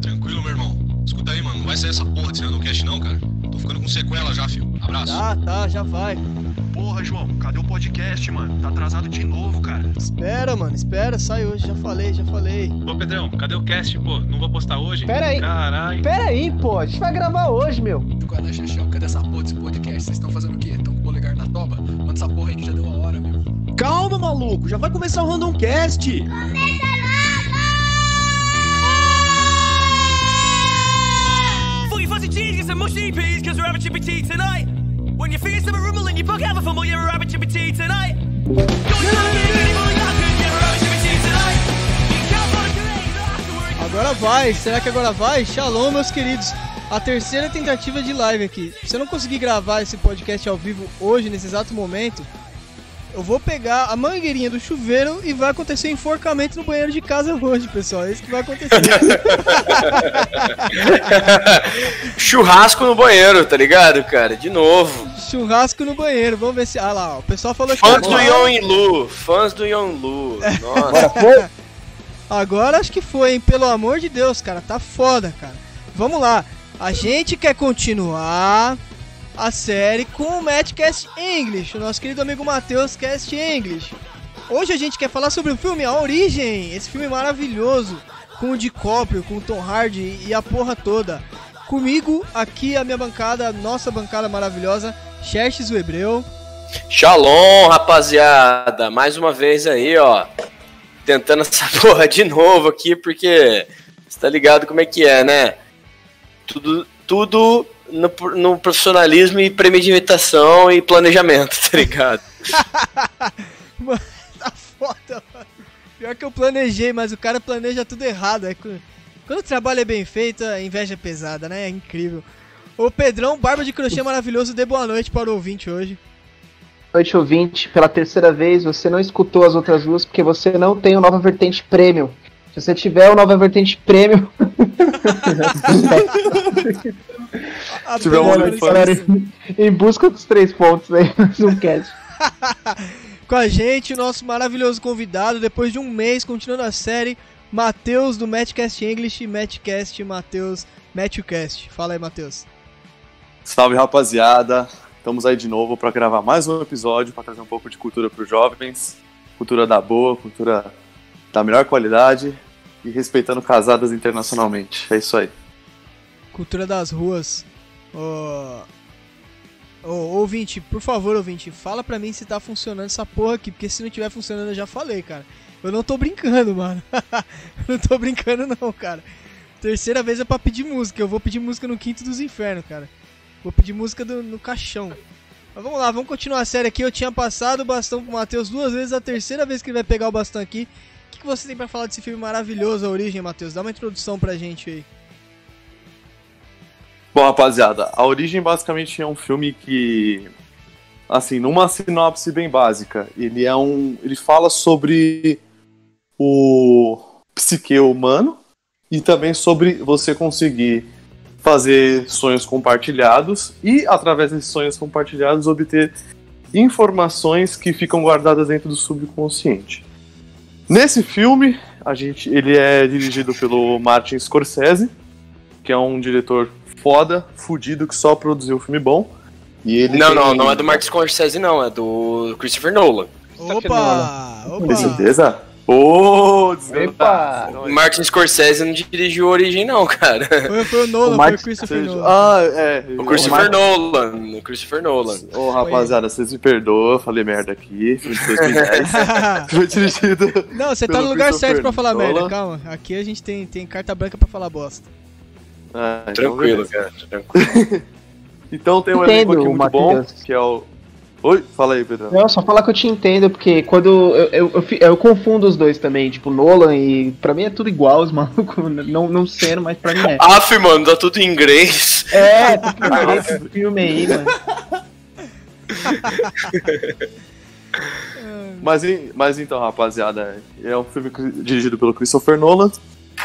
Tranquilo, meu irmão? Escuta aí, mano. Não vai sair essa porra desse cast, não, cara? Tô ficando com sequela já, filho. Abraço. Tá, tá, já vai. Porra, João, cadê o podcast, mano? Tá atrasado de novo, cara. Espera, mano, espera, sai hoje, já falei, já falei. Ô, Pedrão, cadê o cast, pô? Não vou postar hoje? Pera aí. Caralho. Pera aí, pô, a gente vai gravar hoje, meu. Qual é, Xaxão? Cadê essa porra desse podcast? Vocês estão fazendo o quê? Estão com o polegar na toba? Manda essa porra aí que já deu a hora, meu. Calma, maluco, já vai começar o Random Cast. Fully get some mushy peas, cause we're having chippy tea tonight. When you feel some rumble you have a fumble, you're having chippy tea tonight. You. You. Agora vai, será que agora vai? Shalom, meus queridos. A terceira tentativa de live aqui. Se eu não conseguir gravar esse podcast ao vivo hoje, nesse exato momento, eu vou pegar a mangueirinha do chuveiro e vai acontecer um enforcamento no banheiro de casa hoje, pessoal. É isso que vai acontecer. Churrasco no banheiro, tá ligado, cara? De novo. Churrasco no banheiro, vamos ver se. Ah lá, ó, o pessoal falou que. Fãs do agora- Yon Lu. Fãs do Yon Lu. Nossa. Agora acho que foi, hein? Pelo amor de Deus, cara, tá foda, cara. Vamos lá. A gente quer continuar a série com o Matchcast English, o nosso querido amigo Matheus Cast English. Hoje a gente quer falar sobre o filme A Origem, esse filme maravilhoso, com o DiCaprio, com o Tom Hardy e a porra toda. Comigo, aqui a minha bancada, nossa bancada maravilhosa, Xerxes o Hebreu. Shalom, rapaziada. Mais uma vez aí, ó. Tentando essa porra de novo aqui, porque você tá ligado como é que é, né? Tudo, tudo no, no profissionalismo e premeditação e planejamento, tá ligado? Mano, tá foda, mano. Pior que eu planejei, mas o cara planeja tudo errado. É Quando o trabalho é bem feito, a inveja é pesada, né? É incrível. Ô Pedrão, barba de crochê maravilhoso, dê boa noite para o ouvinte hoje. noite, ouvinte. Pela terceira vez, você não escutou as outras duas porque você não tem o Nova Vertente Premium. Se você tiver o Nova Vertente Premium. A tiver um OnlyFans. em busca dos três pontos aí, mais um cast. Com a gente, o nosso maravilhoso convidado, depois de um mês, continuando a série, Matheus do Matchcast English Matchcast Matheus MatthewCast. Fala aí, Matheus. Salve, rapaziada. Estamos aí de novo para gravar mais um episódio para trazer um pouco de cultura para os jovens, cultura da boa, cultura da melhor qualidade e respeitando casadas internacionalmente. É isso aí. Cultura das ruas. Ô. Ô, ouvinte, por favor, ouvinte, fala pra mim se tá funcionando essa porra aqui, porque se não tiver funcionando eu já falei, cara. Eu não tô brincando, mano. não tô brincando não, cara. Terceira vez é pra pedir música. Eu vou pedir música no Quinto dos Infernos, cara. Vou pedir música do- no caixão. Mas vamos lá, vamos continuar a série aqui. Eu tinha passado o bastão pro Matheus duas vezes, a terceira vez que ele vai pegar o bastão aqui. Que, você tem pra falar desse filme maravilhoso, A Origem, Matheus? Dá uma introdução pra gente aí. Bom, rapaziada, A Origem basicamente é um filme que, assim, numa sinopse bem básica, ele é um, ele fala sobre o psique humano e também sobre você conseguir fazer sonhos compartilhados e através desses sonhos compartilhados obter informações que ficam guardadas dentro do subconsciente. Nesse filme, a gente, ele é dirigido pelo Martin Scorsese, que é um diretor foda, fudido, que só produziu filme bom. E ele Não, tem- não, não é do Martin Scorsese, não. É do Christopher Nolan. Opa! Tem Opa! certeza? Ô, desgraçado. Epa! O Martin Scorsese não dirigiu a Origem, não, cara. Foi, foi o Nolan, O foi o Christopher Seja- Nolan. Ah, é. O Christopher Martin- Nolan. O Christopher Nolan. Ô, rapaziada, vocês me perdoam, eu falei merda aqui. Filme de 2010. Foi dirigido. Não, você tá no lugar certo pra falar Nolan. merda, calma. Aqui a gente tem, tem carta branca pra falar bosta. Ah, então Tranquilo, beleza. cara. Tranquilo. Então tem um elenco aqui muito bom, Matheus. que é o. Oi, fala aí, Pedro. Não, só falar que eu te entendo, porque quando eu, eu, eu, eu confundo os dois também, tipo, Nolan e. Pra mim é tudo igual, os malucos, não, não sendo, mas pra mim é. Aff, mano, tá tudo em inglês. É, tu que esse filme aí, mano. Mas, em- mas então, rapaziada, é um filme dirigido pelo Christopher Nolan,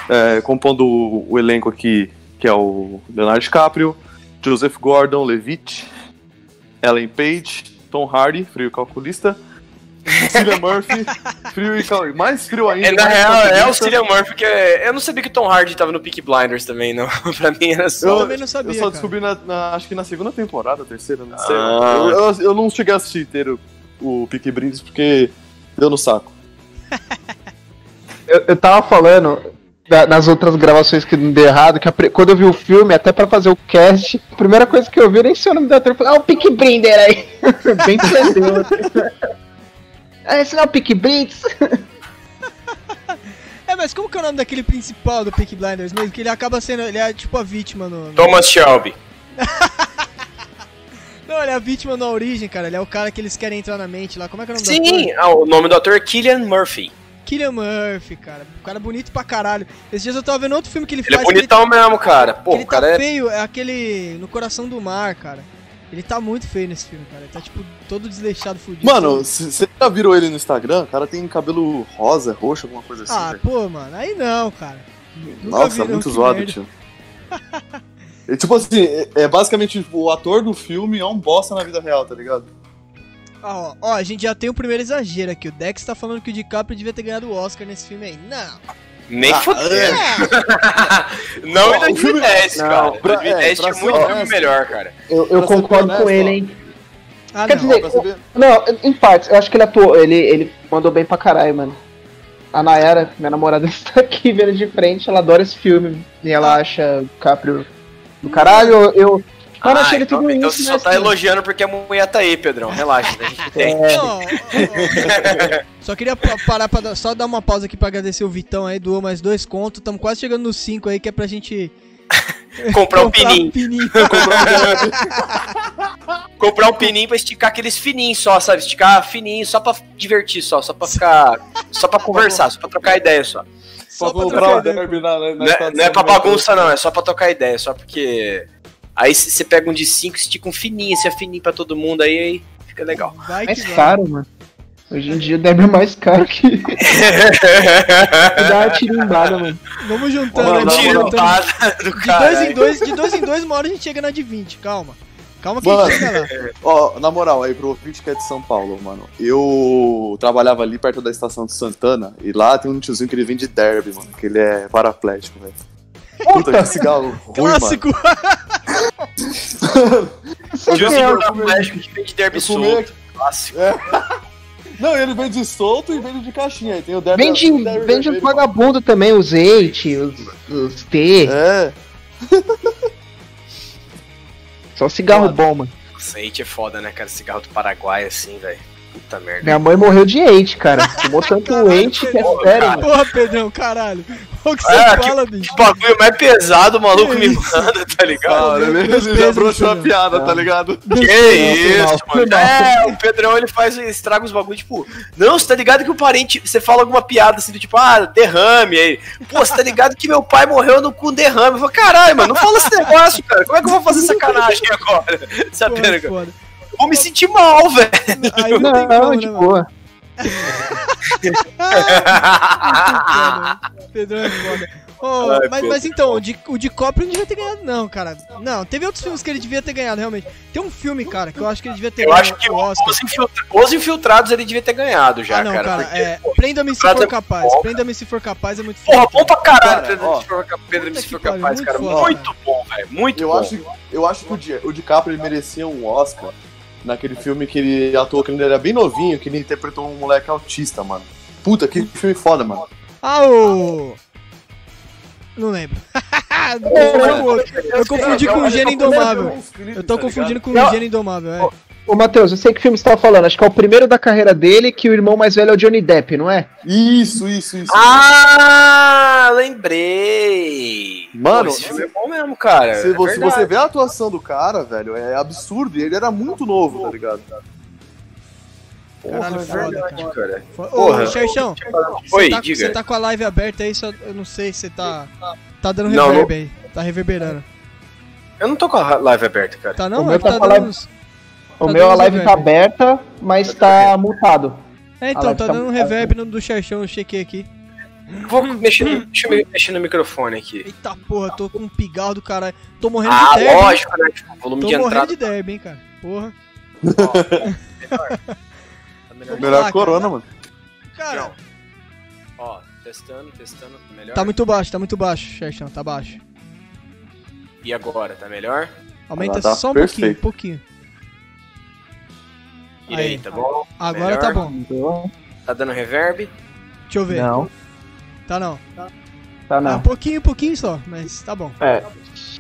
é, compondo o, o elenco aqui, que é o Leonardo DiCaprio, Joseph Gordon-Levitt, Ellen Page, Tom Hardy, frio calculista, Cillian Murphy, frio e calor. Mais frio ainda. É, na real, é o. Cillian Murphy que é... Eu não sabia que o Tom Hardy tava no Peak Blinders também, não. pra mim era só... Eu, também não sabia, eu só cara. descobri na, na- acho que na segunda temporada, terceira, não sei. Ah. Eu, eu, eu não cheguei a assistir inteiro o Peaky Blinders porque deu no saco. Eu, eu tava falando da- nas outras gravações que não deu errado, que a quando eu vi o filme, até pra fazer o cast, a primeira coisa que eu vi, eu nem sei o nome do ator, falei, ah, o Pick Brinder aí. Bem entendeu. Ah, esse não é o Pick Blitz? É, mas como que é o nome daquele principal do Peaky Blinders mesmo? Que ele acaba sendo. Ele é tipo a vítima no. no- Thomas Shelby. Não, ele é a vítima na origem, cara. Ele é o cara que eles querem entrar na mente lá. Como é que é o nome do Sim, ator? ah, o nome do ator é Killian Murphy. Killian Murphy, cara. O cara é bonito pra caralho. Esses dias eu tava vendo outro filme que ele, Ele é faz. que bonitão mesmo, cara. Pô, ele, o que cara ele tá é... feio, é aquele. No coração do mar, cara. Ele tá muito feio nesse filme, cara. Ele tá, tipo, todo desleixado, fudido. Mano, você já virou ele no Instagram? O cara tem cabelo rosa, roxo, alguma coisa assim. Ah, velho. pô, mano. Aí não, cara. Nunca Nossa, vi, muito zoado, merda. tio. É, tipo assim, é, é basicamente tipo, o ator do filme é um bosta na vida real, tá ligado? Ah, Ó, ó, a gente já tem o primeiro exagero aqui. O Dex tá falando que o DiCaprio devia ter ganhado o Oscar nesse filme aí. Não. Nem Ah, fudeu. é. Não em Ó, o filme- 2010, Não, cara. pra- 2010 é, tinha ser muito filme melhor, cara. Eu, eu concordo honesto, com ele, hein. Ah, Quer não. dizer. Não, em partes, eu acho que ele atuou, ele, ele mandou bem pra caralho, mano. A Nayara, minha namorada, está aqui vendo de frente, ela adora esse filme. E ela acha o Caprio do caralho, eu. Mano, ah, então, tudo então isso, você né, só tá filho? elogiando porque a mulher tá aí, Pedrão. Relaxa, né? a gente tem. É, Não. Só queria pa- parar pra dar- só dar uma pausa aqui pra agradecer o Vitão aí, doou mais dois contos. Tamo quase chegando nos cinco aí, que é pra gente Comprar um pininho. pininho. Comprar um pininho pra esticar aqueles fininhos só, sabe? Esticar fininho só pra divertir só, só pra ficar. Só pra conversar, só pra trocar ideia só. Só pra pra comprar o ideia. derby na, na Não é, não é pra bagunça, não, é só pra trocar ideia, só porque. Aí você pega um de 5 estica um fininho, esse é fininho pra todo mundo, aí, aí fica legal. Vai mais vai. caro, mano. Hoje em dia deve é mais caro que. Dá uma tirimbada, mano. Vamos juntando. Tirada do De dois em dois, de dois em dois, uma hora a gente chega na de 20, calma. Calma que Mano. a gente chega lá. Ó, na moral, aí pro ouvinte que é de São Paulo, mano. Eu trabalhava ali perto da estação de Santana e lá tem um tiozinho que ele vende derby, mano. Que ele é paraplégico, velho. Puta, cigarro ruim, mano. Clássico. Tio Quem é que vende derby Eu fumei solto. aqui. Clássico. Não, ele vende solto e vende de caixinha. Aí tem o derby. Vende, o derby vende vermelho, vagabundo também, os eite, os, os T. É. Só cigarro Mano. bom, mano. Nossa, Eite é foda, né, cara? Cigarro do Paraguai, assim, velho. Puta merda. Minha mãe morreu de eite, cara. Tomou tanto eite que é sério, mano. Porra, Pedrão, caralho. O que você Ah, fala, bicho? Que bagulho mais pesado o maluco Que me isso? manda, tá ligado? Cara, ele, Deus ele já peso, broxou a Pedro. piada, tá ligado? Que isso, mano. É, o Pedrão ele faz, estraga os bagulhos, tipo, não, você tá ligado que o parente, você fala alguma piada assim, do tipo, ah, derrame aí. Pô, você tá ligado que meu pai morreu no, com derrame. Eu falo, caralho, mano, não fala esse negócio, cara. Como é que eu vou fazer sacanagem agora? Sabe, Porra, cara? Eu vou me sentir mal, velho. Aí não, Não, tem como, de né, boa. Pedrão é foda. Ô, Ai, mas, mas então, o, Di, o DiCaprio não devia ter ganhado, não, cara. Não, teve outros filmes que ele devia ter ganhado, realmente. Tem um filme, cara, que eu acho que ele devia ter Eu ganhado acho que o Oscar. os, infiltra- os infiltrados ele devia ter ganhado já, ah, não, cara, porque, é. pô, Prenda-me se for é capaz. bom, Prenda-me se for capaz é muito Porra, foda. bom pra caralho, ó. se for, capaz, muito cara. foda, muito bom, velho. Muito Eu bom. acho, eu acho que o, Di- o DiCaprio ele merecia um Oscar naquele filme que ele atuou quando ele era bem novinho, que ele interpretou um moleque autista, mano. Puta, que filme foda, mano. Ah, o. Não lembro. Eu confundi com o Gênio Indomável. Eu tô confundindo com o. Gênio Indomável, é. Ô, Matheus, eu sei que filme você tava falando. Acho que é o primeiro da carreira dele, que o irmão mais velho é o Johnny Depp, não é? Isso, isso, isso. Ah, lembrei. Mano, Pô, esse filme é bom mesmo, cara. Se é você, verdade. você vê a atuação do cara, velho, é absurdo. E ele era muito novo, tá ligado? Porra, Caralho, é foda, verdade, cara. Ô, Porra. Xerxão, Oi, você tá, diga. você tá com a live aberta aí, só, eu não sei se você tá. Tá dando Não, reverb aí. Tá reverberando. Eu não tô com a live aberta, cara. Tá não? O meu É tá tá dando live-. O Tá meu, a live reverb. tá aberta, mas tá mutado. É, então, tá tá dando um reverb no do Xerxão, eu chequei aqui. Vou mexer, deixa eu mexer no microfone aqui. Eita porra, tô com um pigarro do caralho. Tô morrendo Ah, de derby. hein? lógico, né? Tipo, volume Tô de morrendo entrada. de derby, hein, cara. Porra. Ó, melhor. Tá melhor. Lá, que Corona, mano. Cara, Não. Ó, testando, testando, melhor. tá muito baixo, tá muito baixo, Xerxão, tá baixo. E agora, tá melhor? Aumenta tá só um pouquinho, um perfeito. pouquinho. E Aí. aí, tá bom? Agora Melhor? tá bom. Tá dando reverb? Deixa eu ver. Não, Tá não. tá Ah, um não. pouquinho, um pouquinho só, mas tá bom. É,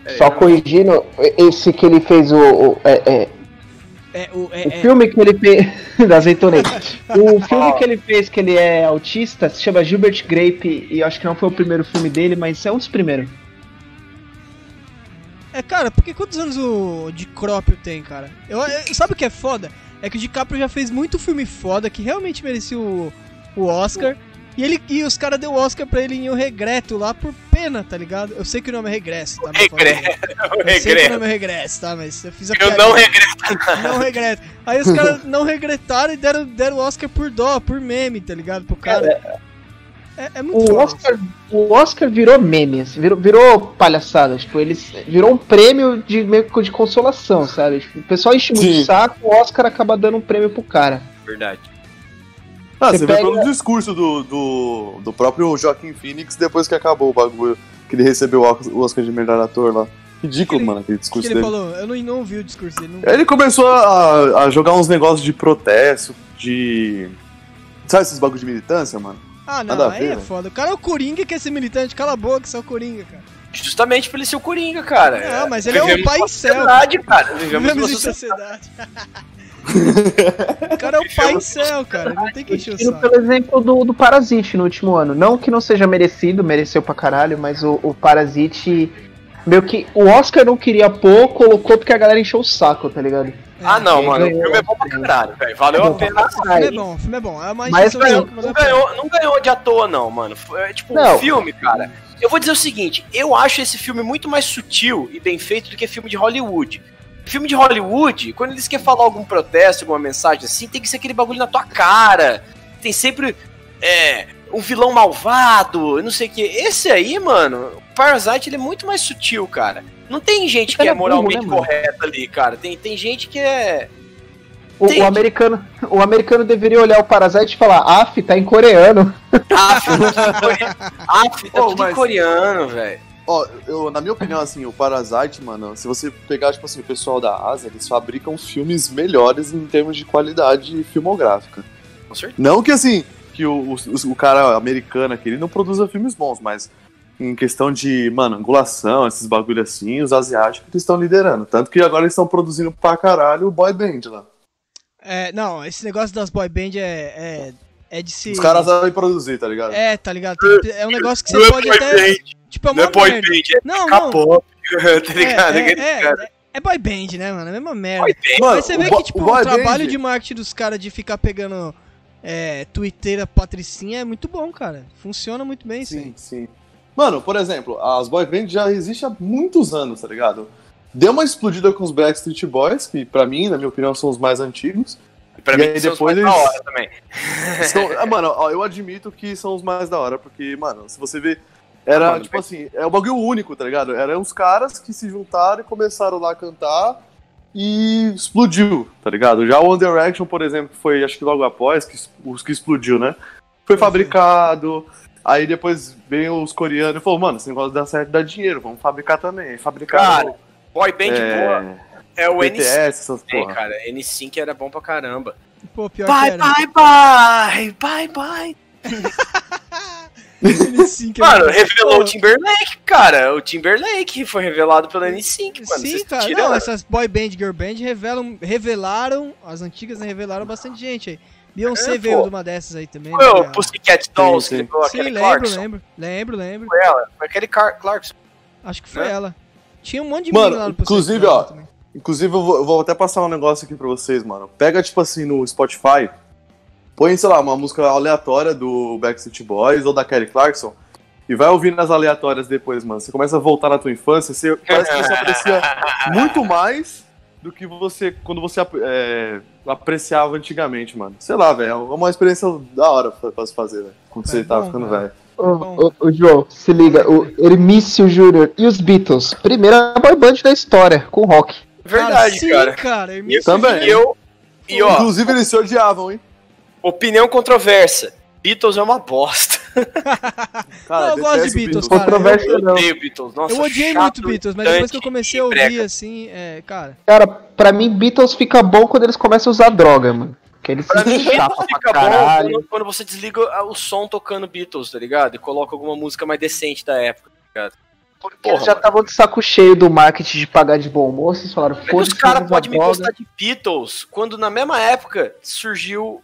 É, só não. corrigindo, esse que ele fez o. o- é, é, É, o, é, o é- filme que ele fez. da azeitona. O filme que ele fez que ele é autista se chama Gilbert Grape e eu acho que não foi o primeiro filme dele, mas é um dos primeiros. É, cara, porque quantos anos o DiCaprio tem, cara? Eu, eu- sabe o que é foda? É que o DiCaprio já fez muito filme foda que realmente merecia o, o Oscar. E, ele, e os caras deu o Oscar pra ele em O Regreto lá por pena, tá ligado? Eu sei que o nome é Regresso, tá? Regresso, Eu sei que o nome é Regresso, tá? Mas eu fiz a Eu não regreto. Não regreto. Aí os caras não regretaram e deram, deram o Oscar por dó, por meme, tá ligado? Pro cara. É, é muito O foda. Oscar, o Oscar virou meme, assim, virou, virou palhaçada. Tipo, eles virou um prêmio de meio que de consolação, sabe? Tipo, o pessoal enche muito Sim. o saco, o Oscar acaba dando um prêmio pro cara. Verdade. Ah, Você você, pega- vê pelo discurso do, do, do próprio Joaquim Phoenix depois que acabou o bagulho, que ele recebeu o Oscar de melhor ator lá. Ridículo, Ele- mano, aquele O que discurso ele dele. falou? Eu não, não ouvi o discurso dele. Não... Ele começou a, a jogar uns negócios de protesto, de. Sabe esses bagulho de militância, mano? Ah, não, Nada aí ver, é foda. O cara é o Coringa que quer ser militante, cala a boca, você é o Coringa, cara. Justamente pra ele ser o Coringa, cara. Não, mas ele é um Vivemos pai numa céu. sociedade, cara. Vivemos Vivemos em sociedade. sociedade. o cara é o pai céu, cara. Não tem que encher o saco. pelo exemplo do, do Parasite no último ano. Não que não seja merecido, mereceu pra caralho, mas o, o Parasite. Meio que o Oscar não queria pôr, colocou porque a galera encheu o saco, tá ligado? Ah, não, mano. O ganhou. filme é bom pra caralho, velho. Valeu a pena. O filme é bom, o filme é bom. É uma Mas ganhou- Não é ganhou, não ganhou de à toa, não, mano. Foi, é, tipo, Não. o filme, cara. Eu vou dizer o seguinte: eu acho esse filme muito mais sutil e bem feito do que filme de Hollywood. Filme de Hollywood, quando eles querem falar algum protesto, alguma mensagem assim, tem que ser aquele bagulho na tua cara. Tem sempre é, um vilão malvado, não sei o que. Esse aí, mano, o Parasite ele é muito mais sutil, cara. Não tem gente que é é burro, moralmente né, correta ali, cara. Tem, tem gente que é. O, o americano, o americano deveria olhar o Parasite e falar, af, tá em coreano. Filme tá tudo em mas- coreano, velho. Ó, eu, na minha opinião, assim, o Parasite, mano, se você pegar, tipo assim, o pessoal da Ásia, eles fabricam filmes melhores em termos de qualidade filmográfica. Com certeza. Não que, assim, que o, o, o cara americano aqui, ele não produza filmes bons, mas em questão de, mano, angulação, esses bagulho assim, os asiáticos estão liderando. Tanto que agora eles estão produzindo pra caralho o boy band lá. É, não, esse negócio das boy band é, é, é de se. Os caras sabem produzir, tá ligado? É, tá ligado? É um negócio que você pode até. Tipo, é Não é uma boy merda. band, é Não, não. capô. tá ligado? É, Aquele é, cara. é, é boy band, né, mano? É a mesma merda. Boy band. Mano, Mas você vê que, tipo, o trabalho band- de marketing dos caras de ficar pegando é, twitteira patricinha é muito bom, cara. Funciona muito bem, Sim, sim. sim. Mano, por exemplo, as boy bands já existem há muitos anos, tá ligado? Deu uma explodida com os Backstreet Boys, que pra mim, na minha opinião, são os mais antigos. Pra E mim, aí são os depois mais da eles- hora também. São- ah, mano, ó, eu admito que são os mais da hora, porque, mano, se você ver. Era, Mano, tipo assim, é um bagulho único, tá ligado? Eram uns caras que se juntaram e começaram lá a cantar e explodiu, tá ligado? Já o One Direction, por exemplo, que foi, acho que logo após, que, os que explodiu, né? Foi fabricado, aí depois veio os coreanos e falou, mano, esse negócio dá certo, dá dinheiro, vamos fabricar também. Aí fabricaram Cara, Boy band boa. é, É o BTS, N5, essas hein, porra. cara. N5 era bom pra caramba. Pô, pior Bye, que era. bye, bye, bye, bye. N5 é Mano, revelou o Timberlake, cara. O Timberlake foi revelado pela N5, mano. Sim, cara. tiram- Não, essas boy band, girl band revelam, revelaram, as antigas né, revelaram bastante gente aí. Beyoncé É, veio de uma dessas aí também. Foi o né? Pussycat Dolls Sim, que sim. Sim, lembro, Clarkson. lembro. Lembro, lembro. Foi ela. Foi aquele Car Clarkson. Acho que foi Né? ela. Tinha um monte de Mano, lá no inclusive, ó, também. Inclusive, eu vou, eu vou até passar um negócio aqui pra vocês, mano. Pega, tipo assim, no Spotify, põe, sei lá, uma música aleatória do Backstreet Boys ou da Kelly Clarkson e vai ouvindo as aleatórias depois, mano. Você começa a voltar na tua infância, você, parece que você aprecia muito mais do que você, quando você é, apreciava antigamente, mano. Sei lá, velho, é uma experiência da hora pra, se fazer, velho, quando É você tá bom, ficando cara. velho. Ô, ô, ô, João, se liga, o Hermício Júnior e os Beatles, primeira boy band da história, com rock. Verdade, sim, cara. cara. Hermício também. E eu. E ó, Inclusive, eles se odiavam, hein? Opinião controversa. Beatles é uma bosta. Cara, Não, eu gosto de Beatles, Beatles. cara. Controvérsia Eu não. odeio Beatles. Nossa, eu odiei chato, muito Beatles, mas depois que eu comecei a e ouvir, assim, é, cara. Cara, pra mim, Beatles fica bom quando eles começam a usar droga, mano. Que eles Pra mim, pra fica bom quando, quando você desliga o som tocando Beatles, tá ligado? E coloca alguma música mais decente da época. Porque Porra, eles já estavam de saco cheio do marketing de pagar de bom moço. Eles falaram, foda-se. os caras podem me gostar de Beatles quando na mesma época surgiu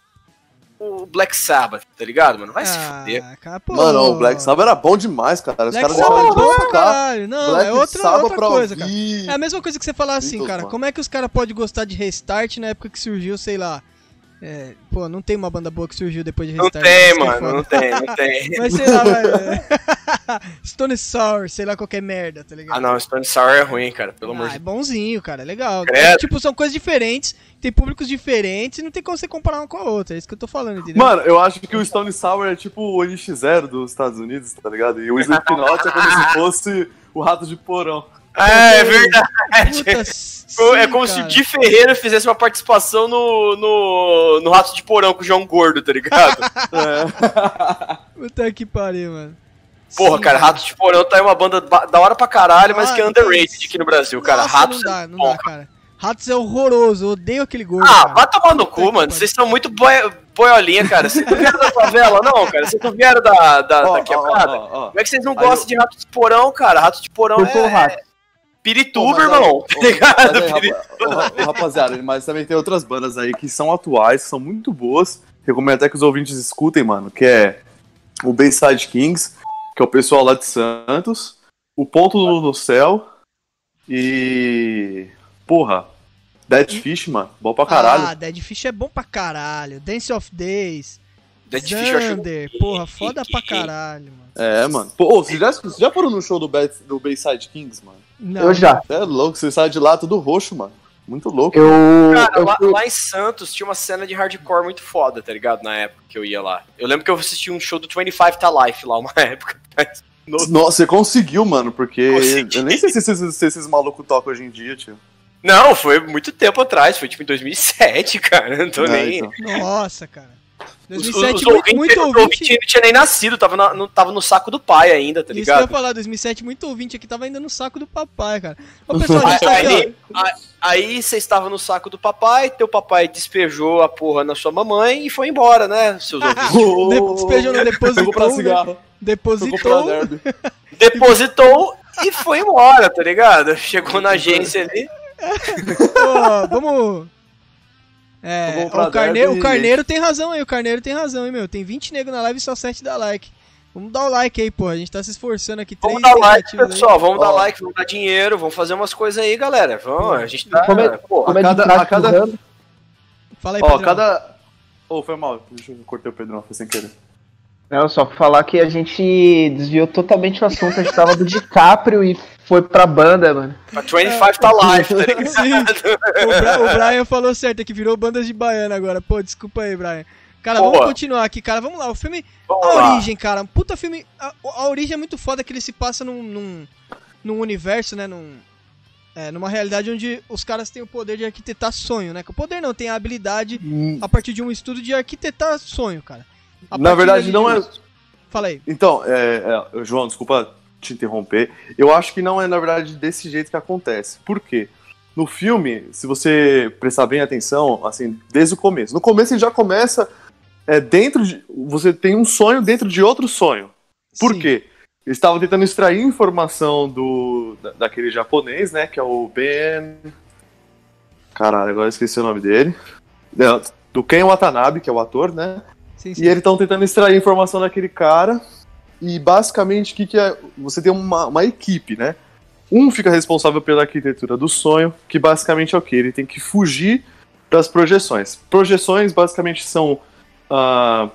o Black Sabbath, tá ligado, mano? Vai se fuder. Ah, cara, pô. Mano, o Black Sabbath era bom demais, cara. Os Black caras Sabbath é bom pra caralho. Não, Black é outra, Sabbath outra coisa, cara. É a mesma coisa que você falar assim, Beatles, cara. mano. Como é que os caras podem gostar de Restart na época que surgiu, sei lá. É, pô, não tem uma banda boa que surgiu depois de Não Restart. tem, isso que é mano, não tem, não tem. Mas sei lá, vai. Stone Sour, sei lá, qualquer merda, tá ligado? Ah não, Stone Sour é ruim, cara, pelo amor Ah, de é bonzinho, cara, é legal. Credo. Tipo, são coisas diferentes, tem públicos diferentes e não tem como você comparar uma com a outra. É isso que eu tô falando, entendeu? Mano, eu acho que o Stone Sour é tipo o NX0 dos Estados Unidos, tá ligado? E o Slipknot é como se fosse o Rato de Porão. É, é verdade. Puta, é sim, como se cara. o Di Ferreira fizesse uma participação no, no, no Rato de Porão com o João Gordo, tá ligado? Puta que pariu, mano. Porra, Sim, cara, Rato de Porão tá aí uma banda ba- da hora pra caralho, mas Ah, que é underrated aqui no Brasil, cara. Nossa, Ratos não dá, é não bom, dá, cara. Ratos é horroroso, eu odeio aquele gordo. Ah, cara. vai tomar no cu, mano. Vocês são muito boi- boiolinha, cara. Vocês não vieram da favela, não, cara. Vocês não vieram da, da, Ó, da quebrada. ó, ó. Como é que vocês não Aí gostam de rato de porão, cara? Rato de porão Eu sou o é, rato. É pirituba, irmão. ó, Tá ligado? ó, Rapaziada, mas também tem outras bandas aí que são atuais, são muito boas. Recomendo até que os ouvintes escutem, mano, que é o Bayside Kings, que é o pessoal lá de Santos, o Ponto no, no Céu e... Porra, Dead Fish, mano, bom pra caralho. Ah, Dead Fish é bom pra caralho. Dance of Days. Dead Fish eu porra, foda pra caralho, mano. É, mano. Pô, vocês já, vocês já foram no show do, Bay, do Bayside Kings, mano? Não, Eu já. Você é louco, você sai de lá tudo roxo, mano. Muito louco. Eu, Cara, eu lá, lá em Santos tinha uma cena de hardcore muito foda, tá ligado? Na época que eu ia lá. Eu lembro que eu assisti um show do 25 Ta Life lá uma época. Mas no- Nossa, você conseguiu, mano, porque Consegui. eu nem sei se esses, se esses malucos tocam hoje em dia, tio. Não, foi muito tempo atrás. Foi tipo em 2007, cara. Não tô É, nem. então. Nossa, cara. Os, 2007, os muito, ouvintes, muito os ouvinte. não tinha nem nascido, tava, na- não, tava no saco do pai ainda, tá Isso que eu ia ligado? falar, 2007, muito ouvinte aqui tava ainda no saco do papai, cara. Ô, pessoal, tá aqui, Aí, aí, aí você estava no saco do papai, teu papai despejou a porra na sua mamãe e foi embora, né, seus ouvintes? Despejou, não, depositou, cigarro. Comprar Depositou. Depositou e foi embora, tá ligado? Chegou na agência ali. Pô, vamos. É, o, carneiro, o Carneiro tem razão aí, o Carneiro tem razão, hein, meu. Tem 20 negros na live e só 7 dá like. Vamos dar o like aí, pô. A gente tá se esforçando aqui. Vamos dar like, tentativas aí. pessoal. Vamos dar like, vamos dar dinheiro, vamos fazer umas coisas aí, galera. Vamos, a gente tá. Como é- pô, como é de cada- a cada-. Fala aí, Ó, cada. Ô, foi mal. Deixa eu cortei o Pedrão, foi sem querer. Não, só pra falar que a gente desviou totalmente o assunto. A gente tava do DiCaprio e foi pra banda, mano. a 25 tá live, tá ligado? Sim. O, Bra- o Brian falou certo, é que virou bandas de baiana agora. Pô, desculpa aí, Brian. Cara, Boa. vamos continuar aqui, cara. Vamos lá. O filme. Vamos a lá. origem, cara. Um puta filme. A, a origem é muito foda que ele se passa num, num, num universo, né? Num, é, numa realidade onde os caras têm o poder de arquitetar sonho, né? O poder não, tem a habilidade a partir de um estudo de arquitetar sonho, cara. A Na verdade, não de- é. Fala aí. Então, é, é, João, desculpa te interromper. Eu acho que não é, na verdade, desse jeito que acontece. Por quê? No filme, se você prestar bem atenção, assim, desde o começo. No começo ele já começa é, dentro de. Você tem um sonho dentro de outro sonho. Por Sim. quê? Eles estavam tentando extrair informação do da- daquele japonês, né? Que é o Ben. Caralho, agora eu esqueci o nome dele. Não, Do Ken Watanabe, que é o ator, né? Sim, sim. E eles estão tentando extrair informação daquele cara. E basicamente, o que, que é? Você tem uma, uma equipe, né? Um fica responsável pela arquitetura do sonho, que basicamente é o que? Ele tem que fugir das projeções. Projeções basicamente são ah,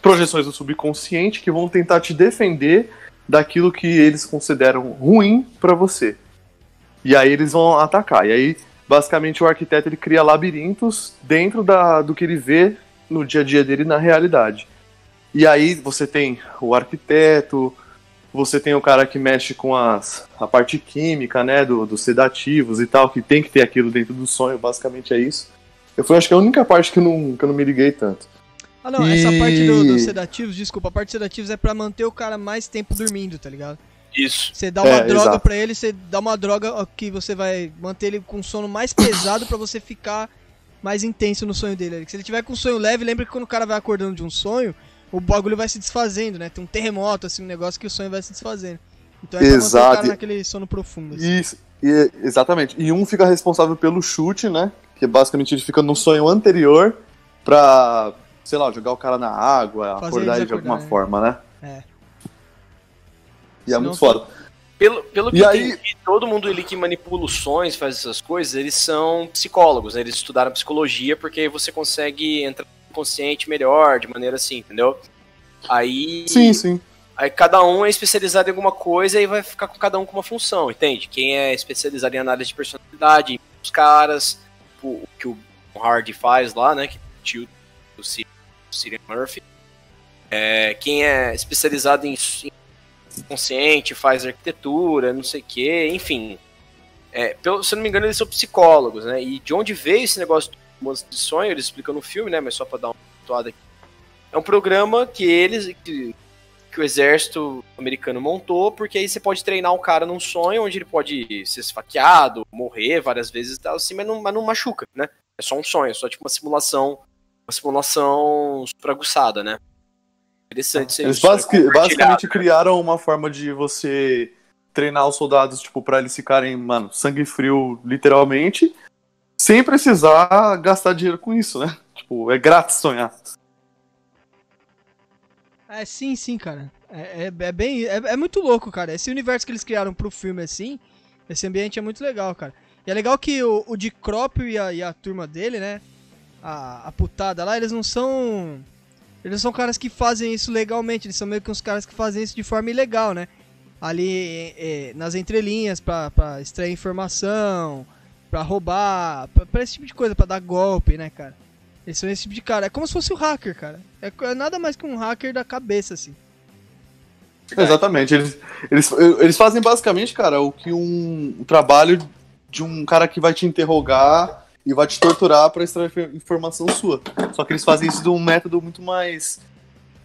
projeções do subconsciente que vão tentar te defender daquilo que eles consideram ruim pra você. E aí eles vão atacar. E aí, basicamente, o arquiteto ele cria labirintos dentro da, do que ele vê no dia a dia dele na realidade. E aí você tem o arquiteto, você tem o cara que mexe com as, a parte química, né, do, dos sedativos e tal, que tem que ter aquilo dentro do sonho, basicamente é isso. Eu fui, acho que a única parte que eu não, que eu não me liguei tanto. Ah, não, E- essa parte do- dos sedativos, desculpa, a parte dos sedativos é pra manter o cara mais tempo dormindo, tá ligado? Isso. Você dá uma É, droga exato. pra ele, você dá uma droga que você vai manter ele com sono mais pesado pra você ficar mais intenso no sonho dele. Se ele tiver com um sonho leve, lembra que quando o cara vai acordando de um sonho, o bagulho vai se desfazendo, né? Tem um terremoto, assim, um negócio que o sonho vai se desfazendo. Então é pra manter Exato. cara naquele sono profundo. assim. Isso, e- exatamente. E um fica responsável pelo chute, né? Que basicamente ele fica no sonho anterior pra, sei lá, jogar o cara na água, Fazer acordar ele de alguma acordarem. forma, né? É. E é muito foda. Pelo, pelo que E eu aí- entendi, todo mundo ali que manipula os sonhos, faz essas coisas, eles são psicólogos, né? Eles estudaram psicologia porque aí você consegue entrar consciente melhor, de maneira assim, entendeu? Aí, Sim, sim. aí cada um é especializado em alguma coisa e vai ficar com cada um com uma função, entende? Quem é especializado em análise de personalidade, os caras, o, o que o Hardy faz lá, né? Que é o tio do Cillian Murphy. É, quem é especializado em, em consciente, faz arquitetura, não sei o que, enfim. É, pelo, se eu não me engano, eles são psicólogos, né? E de onde veio esse negócio de sonho, eles explicam no filme, né? Mas só pra dar uma toada aqui. É um programa que eles. Que, que o exército americano montou, porque aí você pode treinar um cara num sonho onde ele pode ser esfaqueado, morrer várias vezes e tal, assim, mas não, mas não machuca, né? É só um sonho, é só tipo uma simulação. Uma simulação super aguçada, né? Interessante isso aí, Eles sonho basic- compartilhado. basicamente criaram uma forma de você treinar os soldados, tipo, pra eles ficarem, mano, sangue frio, literalmente, sem precisar gastar dinheiro com isso, né? Tipo, é grátis sonhar. É, sim, sim, cara. É, é, é bem. É, é muito louco, cara. Esse universo que eles criaram pro filme assim, esse ambiente é muito legal, cara. E é legal que o, o Dicrópio e a, e a turma dele, né? A, a putada lá, eles não são. Eles são caras que fazem isso legalmente, eles são meio que uns caras que fazem isso de forma ilegal, né? Ali é, nas entrelinhas pra, pra extrair informação, pra roubar, pra, pra esse tipo de coisa, pra dar golpe, né, cara? Eles são esse tipo de cara. É como se fosse o hacker, cara. É, é nada mais que um hacker da cabeça, assim. Exatamente. Eles, eles, eles fazem basicamente, cara, o que um, um trabalho de um cara que vai te interrogar e vai te torturar pra extrair infor- informação sua. Só que eles fazem isso de um método muito mais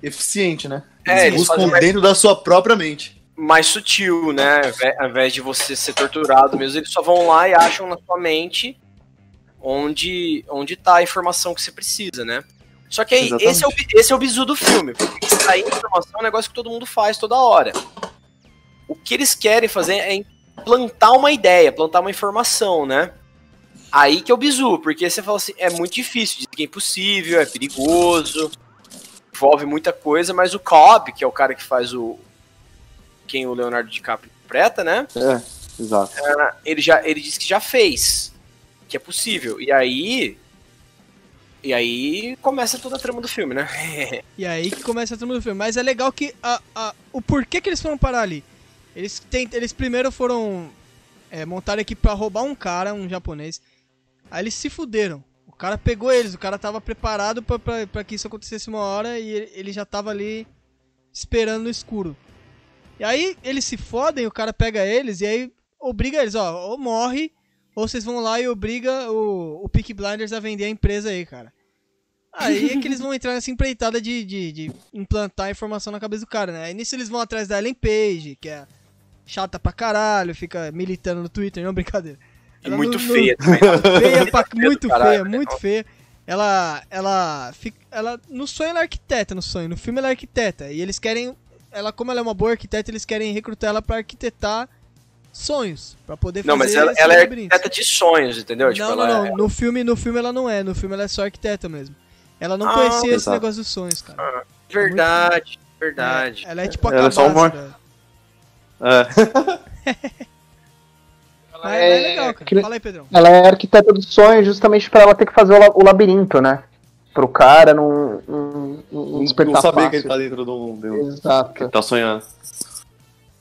eficiente, né? É, eles buscam fazem mais- dentro da sua própria mente. Mais sutil, né? Ao invés- de você ser torturado mesmo, eles só vão lá e acham na sua mente onde, onde tá a informação que você precisa, né? Só que aí, Exatamente. esse é, o, esse é o bizu do filme. Porque extrair informação é um negócio que todo mundo faz toda hora. O que eles querem fazer é implantar uma ideia, plantar uma informação, né? Aí que é o bizu, porque você fala assim, é muito difícil, diz que é impossível, é perigoso, envolve muita coisa, mas o Cobb, que é o cara que faz o, quem o Leonardo DiCaprio interpreta, né? É, exato. Ele já ele disse que já fez, que é possível. E aí e aí começa toda a trama do filme, né? E aí que começa a trama do filme. Mas é legal que a, a- o porquê que eles foram parar ali. Eles, tent, eles primeiro foram é, montar a equipe pra roubar um cara, um japonês. Aí eles se fuderam. O cara pegou eles, o cara tava preparado pra que isso acontecesse uma hora e ele, ele já tava ali esperando no escuro. E aí eles se fodem, o cara pega eles e aí obriga eles, ó, ou morre, ou vocês vão lá e obriga o, o Peaky Blinders a vender a empresa aí, cara. Aí é que eles vão entrar nessa empreitada de, de, de implantar informação na cabeça do cara, né? Aí nisso eles vão atrás da Ellen Page, que é chata pra caralho, fica militando no Twitter, não, brincadeira. E Ela muito feia também. feia pra, Feia do muito caralho, feia, né? muito feia. Ela, ela, fica, ela, no sonho ela é arquiteta, no sonho, no filme ela é arquiteta. E eles querem, ela como ela é uma boa arquiteta, eles querem recrutar ela pra arquitetar sonhos, pra poder Não, fazer mas ela, ela é arquiteta de sonhos, entendeu? Tipo, não, ela não, é- não, no filme, no filme ela não é, no filme ela é só arquiteta mesmo. Ela não Ah, conhecia esse exato. negócio dos sonhos, cara. Verdade, verdade. Ela é tipo a Ela é só uma- velho. É. Mas é, legal, cara. que- Fala aí, Pedrão. Ela é arquiteta do sonho justamente pra ela ter que fazer o labirinto, né? Pro cara não, não, não despertar Não saber fácil. que ele tá dentro do. do que Exato. ele tá sonhando.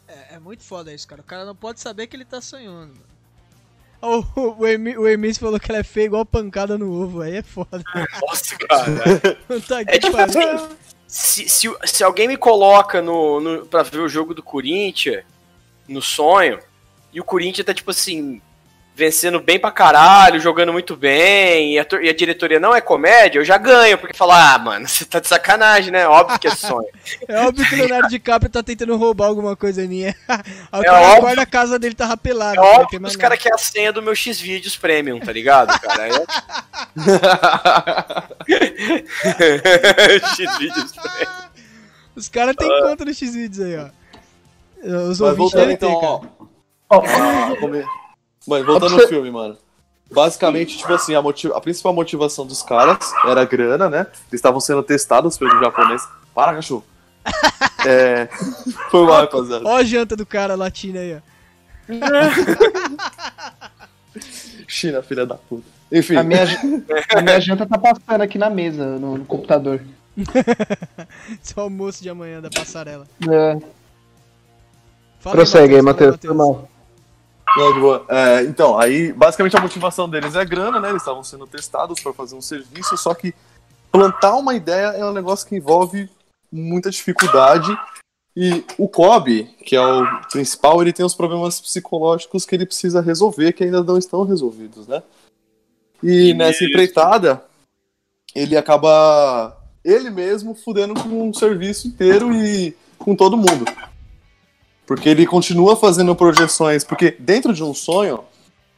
É, é muito foda isso, cara. O cara não pode saber que ele tá sonhando. mano. O, o, Hermi- o Hermes falou que ela é feia igual pancada no ovo, aí é foda. Nossa, cara. Tá É tipo assim, se, se, se alguém me coloca no, no, pra ver o jogo do Corinthians, no sonho, e o Corinthians tá tipo assim, vencendo bem pra caralho, jogando muito bem, e a, e a diretoria não é comédia, eu já ganho, porque fala, ah, mano, você tá de sacanagem, né? Óbvio que é sonho. É óbvio que o Leonardo DiCaprio tá tentando roubar alguma coisa minha. Aí o É óbvio. acorda a casa dele tá pelada. É tem óbvio que os caras querem a senha do meu X-Videos Premium, tá ligado, cara? É... X-Videos Premium. Os caras têm Ah. conta no X-Videos aí, ó. Os Mas ouvintes voltando devem ter, então, cara. ó. Ó, Ah, come- Mano, voltando no filme, mano. Basicamente, tipo assim, a, motiva- a principal motivação dos caras era a grana, né? Eles estavam sendo testados pelo japonês. Para, cachorro! É. Foi mal, rapaziada. Ó a janta do cara latino aí, ó. China, filha da puta. Enfim, a, minha, a minha janta tá passando aqui na mesa, no, no computador. Esse é o almoço de amanhã da passarela. É, Fala prossegue aí, Matheus, Foi mal. Não, de boa. É, então, aí, basicamente a motivação deles é grana, né? Eles estavam sendo testados para fazer um serviço, só que plantar uma ideia é um negócio que envolve muita dificuldade. E o Kobe, que é o principal, ele tem os problemas psicológicos que ele precisa resolver, que ainda não estão resolvidos, né? E nessa empreitada, ele acaba ele mesmo fudendo com o serviço inteiro e com todo mundo. Porque ele continua fazendo projeções, porque dentro de um sonho,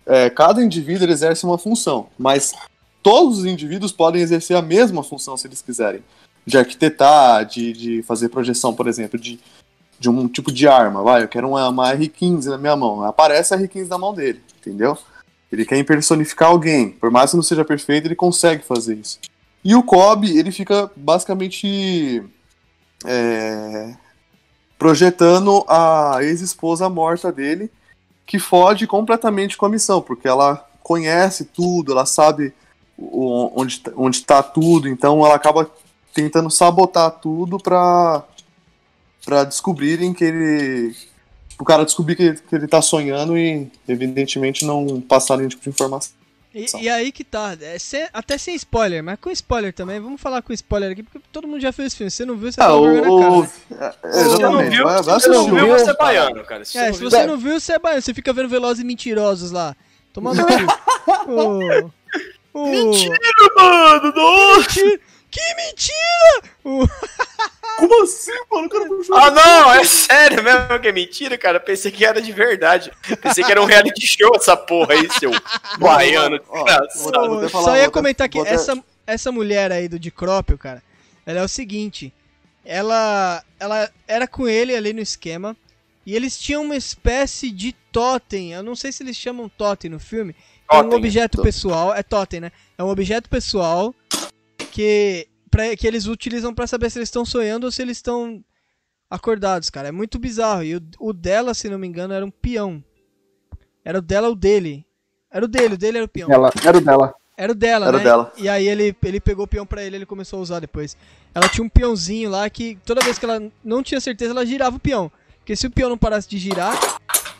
é, cada indivíduo exerce uma função, mas todos os indivíduos podem exercer a mesma função se eles quiserem. De arquitetar, de, de fazer projeção, por exemplo, de, de um tipo de arma. Vai, eu quero uma, uma R15 na minha mão. Aparece a R15 na mão dele, entendeu? Ele quer impersonificar alguém. Por mais que não seja perfeito, ele consegue fazer isso. E o Kobe, ele fica basicamente é, projetando a ex-esposa morta dele, que fode completamente com a missão, porque ela conhece tudo, ela sabe onde, onde tá tudo, então ela acaba tentando sabotar tudo pra, pra descobrirem que ele. O cara descobrir que, que ele tá sonhando e, evidentemente, não passar nenhum tipo de informação. E, e aí que tá, é sem- até sem spoiler, mas com spoiler também, vamos falar com spoiler aqui, porque todo mundo já fez esse filme, se você não viu, você Ah, tá o, na cara. o- né? é, Se você não exatamente. viu, vai- vai se você não viu, você é baiano, cara. Se É, você se não você viu, não viu, você é baiano, você fica vendo Velozes e Mentirosos lá. Toma no cu. Ô, ô, Mentira, mano! Nossa! mentira! Que mentira! O- Como assim, mano? O cara puxou Ah, não, é sério mesmo que é mentira, cara. Pensei que era de verdade. Pensei que era um reality show essa porra aí, seu baiano. Ó, desgraçado. vou- vou até Ô, falar, Só ia comentar até- essa, essa mulher aí do Dicrópio, cara, ela é o seguinte. Ela, ela era com ele ali no esquema. E eles tinham uma espécie de totem. Eu não sei se eles chamam totem no filme. É um Totem. objeto Totem. pessoal. É totem, né? É um objeto pessoal que, pra, que eles utilizam pra saber se eles estão sonhando ou se eles estão acordados, cara. É muito bizarro. E o, o dela, se não me engano, era um peão. Era o dela ou o dele. Era o dele, o dele era o peão. Ela, era o dela. Era o dela, Era o né? dela. E aí ele, ele pegou o peão pra ele ele começou a usar depois. Ela tinha um peãozinho lá que toda vez que ela não tinha certeza, ela girava o peão. Porque se o peão não parasse de girar,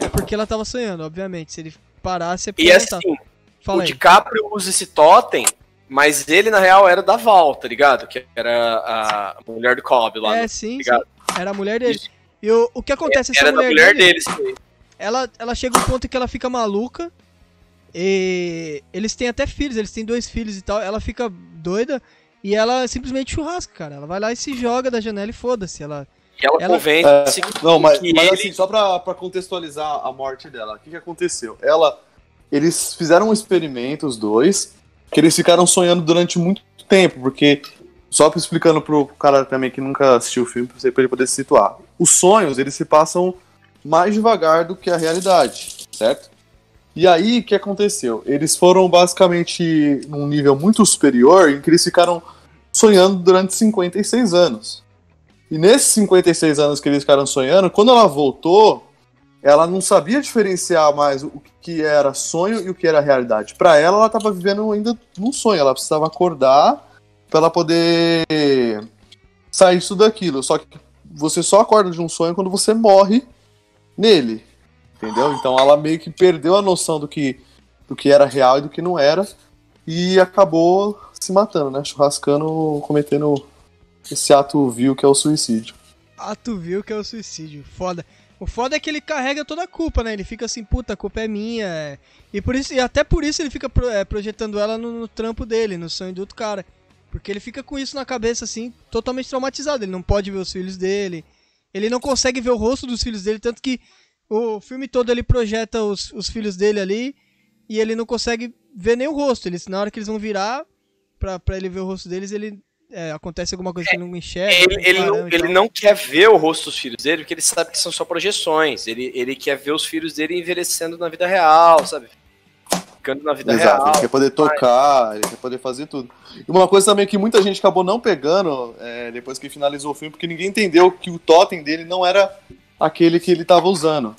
é porque ela tava sonhando, obviamente. Se ele parasse, é porque E ela assim, não tava. o Fala aí. DiCaprio usa esse totem, mas ele, na real, era da Val, tá ligado? Que era a mulher do Cobb lá. É, no- sim, sim. ligado? Era a mulher dele. E o, o que acontece, essa Era da mulher, mulher dele, dele, sim. ela, ela chega um ponto que ela fica maluca. E eles têm até filhos, eles têm dois filhos e tal. Ela fica doida e ela simplesmente churrasca, cara. Ela vai lá e se joga da janela e foda-se. Ela, E ela, Ela- convence É, não, mas, mas ele... assim, só pra, pra contextualizar a morte dela, o que, que aconteceu? Ela. Eles fizeram um experimento, os dois, que eles ficaram sonhando durante muito tempo, porque. Só explicando pro cara também que nunca assistiu o filme, pra ele poder se situar. Os sonhos, eles se passam mais devagar do que a realidade, certo? E aí, o que aconteceu? Eles foram basicamente num nível muito superior, em que eles ficaram sonhando durante 56 anos. E nesses 56 anos que eles ficaram sonhando, quando ela voltou, ela não sabia diferenciar mais o que era sonho e o que era realidade. Para ela, ela estava vivendo ainda num sonho. Ela precisava acordar para ela poder sair disso daquilo. Só que você só acorda de um sonho quando você morre nele. Entendeu? Então ela meio que perdeu a noção do que, do que era real e do que não era. E acabou se matando, né? Churrascando, cometendo esse ato vil que é o suicídio. Tu viu que é o suicídio. Foda. O foda é que ele carrega toda a culpa, né? Ele fica assim, puta, a culpa é minha. é. E por isso, e até por isso ele fica é, projetando ela no, no trampo dele, no sonho do outro cara. Porque ele fica com isso na cabeça, assim, totalmente traumatizado. Ele não pode ver os filhos dele. Ele não consegue ver o rosto dos filhos dele, tanto que o filme todo ele projeta os, os filhos dele ali e ele não consegue ver nem o rosto. Eles, na hora que eles vão virar pra, pra ele ver o rosto deles, ele é, acontece alguma coisa que ele não enxerga. Ele, né, ele não, ele não quer ver o rosto dos filhos dele porque ele sabe que são só projeções. Ele, ele quer ver os filhos dele envelhecendo na vida real, sabe? Ficando na vida Exato, ele real. quer poder tocar, ele quer poder fazer tudo. E uma coisa também que muita gente acabou não pegando é, depois que finalizou o filme, porque ninguém entendeu que o totem dele não era aquele que ele tava usando.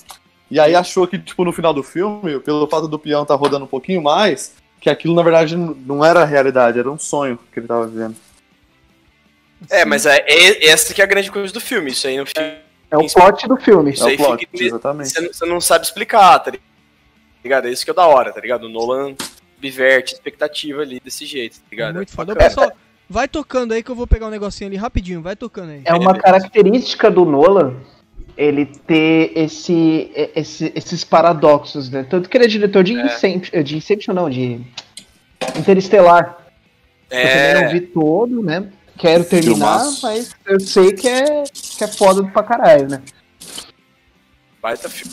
E aí achou que, tipo, no final do filme, pelo fato do peão estar rodando um pouquinho mais, que aquilo na verdade não era realidade, era um sonho que ele tava vivendo. É, mas é, é- essa que é a grande coisa do filme. Isso aí não fica. É o plot do filme. Isso É aí o plot, fica. exatamente. Você não, você não sabe explicar, tá ligado? É isso que é da hora, tá ligado? O Nolan subverte a expectativa ali desse jeito, tá ligado? Muito foda. Pessoal, vai tocando aí que eu vou pegar um negocinho ali rapidinho. Vai tocando aí. É uma característica do Nolan ele ter esse, esse- esses paradoxos, né? Tanto que ele é diretor de, Inception, de Inception, não, de Interestelar. Eu também não É, vi todo, né? Quero terminar, Filmaço. mas eu sei que é, que é foda pra caralho, né? baita filme.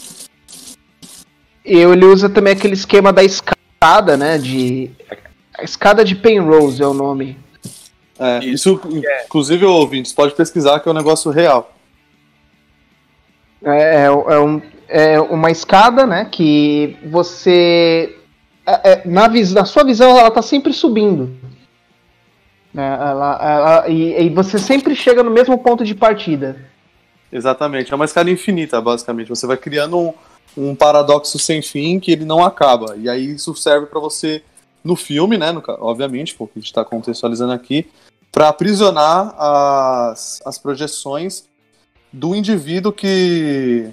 E ele usa também aquele esquema da escada, né? De. A escada de Penrose é o nome. É, Isso, isso, inclusive, ouvintes, pode pesquisar que é um negócio real. É, é, é um- é uma escada, né? Que você. é- é, na, vis, na sua visão, ela tá sempre subindo. Né, ela, ela- e, e você sempre chega no mesmo ponto de partida. Exatamente, é uma escada infinita, basicamente. Você vai criando um, um paradoxo sem fim que ele não acaba. E aí isso serve pra você, no filme, né? no obviamente, porque a gente tá contextualizando aqui, pra aprisionar as, as projeções do indivíduo que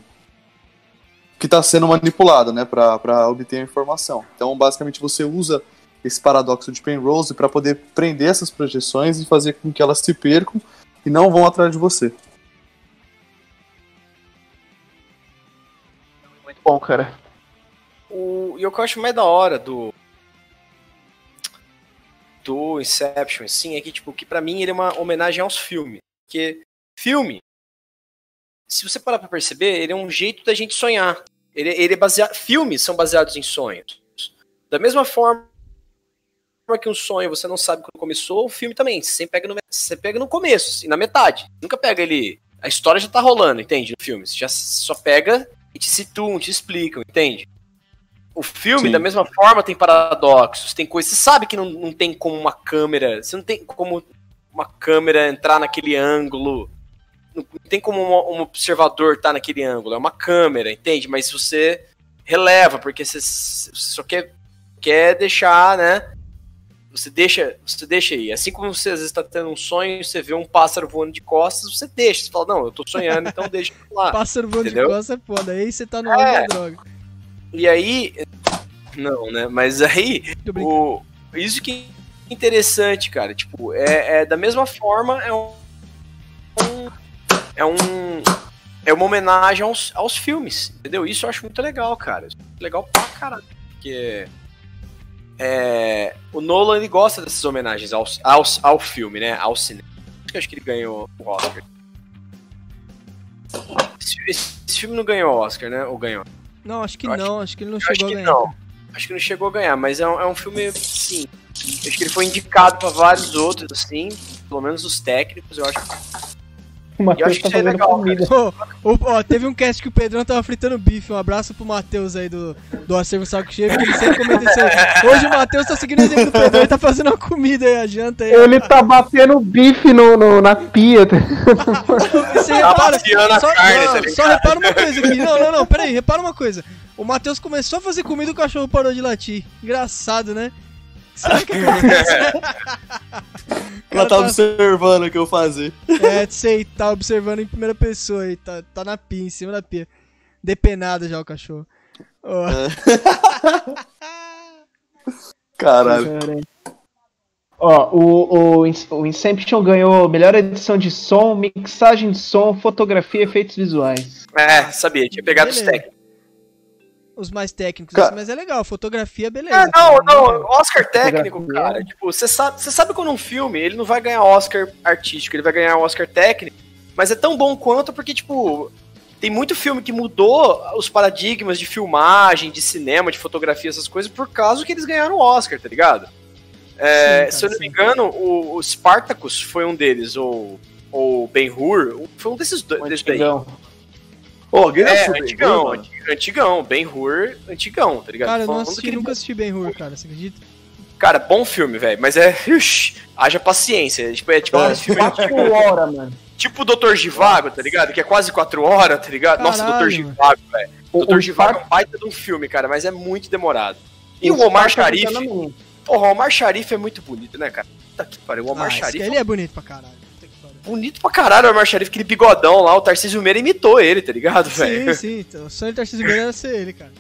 que está sendo manipulado, né, para obter a informação. Então, basicamente, você usa esse paradoxo de Penrose para poder prender essas projeções e fazer com que elas se percam e não vão atrás de você. Muito bom, cara. O, e o que eu acho mais da hora do. Do Inception, assim, é que, tipo, que pra mim ele é uma homenagem aos filmes. Porque filme, se você parar pra perceber, ele é um jeito da gente sonhar. Ele, ele é baseado. Filmes são baseados em sonhos. Da mesma forma que um sonho você não sabe quando começou, o filme também. Você pega no, você pega no começo, assim, na metade. Nunca pega ele. A história já tá rolando, entende? No filme. Você já só pega e te situam, te explicam, entende? O filme, Sim. da mesma forma, tem paradoxos, tem coisas. Você sabe que não, não tem como uma câmera. Você não tem como uma câmera entrar naquele ângulo. Não tem como um, um observador estar naquele ângulo. É uma câmera, entende? Mas você releva, porque você, você só quer, quer deixar, né? Você deixa, você deixa aí. Assim como você às vezes está tendo um sonho, você vê um pássaro voando de costas, você deixa. Você fala, não, eu tô sonhando, então deixa lá. Pássaro voando de entendeu? costas é foda. Aí você tá no É. da droga. E aí. Não, né? Mas aí. O, isso que é interessante, cara. Tipo, é, é da mesma forma, é um. é um. É uma homenagem aos, aos filmes, entendeu? Isso eu acho muito legal, cara. É legal pra caralho. Porque. É, o Nolan ele gosta dessas homenagens aos, aos, ao filme, né? Ao cinema. Por isso que eu acho que ele ganhou o Oscar. Esse, esse- filme não ganhou o Oscar, né? Ou ganhou? Não, acho que eu acho- não. Acho que ele não Eu acho chegou a que ganhar. não. Acho que não chegou a ganhar, mas é um, é um filme, sim. Acho que ele foi indicado pra vários outros, assim, pelo menos os técnicos, eu acho. O Eu Matheus acho tá que isso é fazendo legal, comida. Ó, teve um cast que o Pedrão tava fritando bife. Um abraço pro Matheus aí do, do Acervo Saco Cheio, que ele sempre comenta isso aí. Hoje o Matheus tá seguindo o exemplo do Pedrão e tá fazendo uma comida aí, a janta aí. Ele tá batendo bife no, no- na pia. Você Tá repara, a só, carne, não, tá só repara uma coisa aqui. Não, não, não, peraí, repara uma coisa. O Matheus começou a fazer comida e o cachorro parou de latir. Engraçado, né? Será que acontece? Ela tá tá- observando o que eu fazer. É, sei, tá observando em primeira pessoa aí, tá, tá na pia, em cima da pia. Depenado já o cachorro. Ó, Caralho. Ó, o, o, o Inception ganhou melhor edição de som, mixagem de som, fotografia e efeitos visuais. É, sabia, tinha pegado os Beleza. técnicos. Os mais técnicos, Ca- assim, mas é legal. Fotografia, beleza. É, não, não, Oscar técnico, Fotografia. cara. Tipo, você sabe, você sabe quando um filme, ele não vai ganhar Oscar artístico, ele vai ganhar Oscar técnico, mas é tão bom quanto porque, tipo, tem muito filme que mudou os paradigmas de filmagem, de cinema, de fotografia, essas coisas, por causa que eles ganharam o Oscar, tá ligado? É, Sim, se eu não me engano, o, o Spartacus foi um deles, ou ou Ben-Hur, foi um desses dois, desses daí. Antigão. Ô, É, assistiu antigão, Ben-Hur, mano? anti- antigão, antigão, tá ligado? Cara, eu não assisti, nunca assisti Ben Hur, cara, você acredita? Cara, bom filme, velho, mas é. Haja paciência. Tipo, é tipo É. filmes Quatro horas, mano. tipo o Doutor Givago, tá ligado? Que é quase quatro horas, tá ligado? Nossa, Caralho, Doutor Givago, velho. O, Doutor Givago é um baita de um filme, cara, mas é muito demorado. E o Omar Sharif, porra, o Omar Sharif é muito bonito, né, cara? Puta que pariu, o Omar Ah, Sharif ele é bonito pra caralho. Bonito pra caralho, o Omar Sharif, aquele bigodão lá, o Tarcísio Meira imitou ele, tá ligado, Sim, velho? sim. Então, o sonho do Tarcísio Meira era ser ele, cara.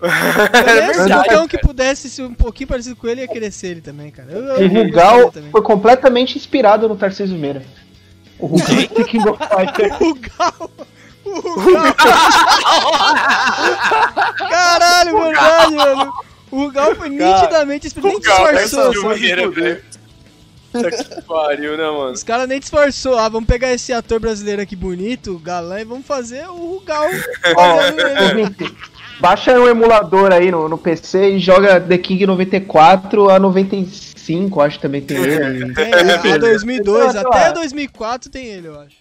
Qualquer um que pudesse ser um pouquinho parecido com ele, ia querer ser ele também, cara. Eu, eu, O eu Rugal foi completamente inspirado no Tarcísio Meira. O Rugal King of Fighters. O Rugal! O Rugal! Caralho, verdade, mano. O Rugal foi nitidamente inspirado. Nem disfarçou, Tarcísio sabe? Puta que pariu, né, mano? Os caras nem disfarçou. Ah, vamos pegar esse ator brasileiro aqui bonito, galã, e vamos fazer o Rugal. Ouvinte, Baixa um emulador aí no, no PC e joga The King 94 a 95, acho que também tem ele. Tem, a 2002, Sei até lá. 2004 tem ele, eu acho.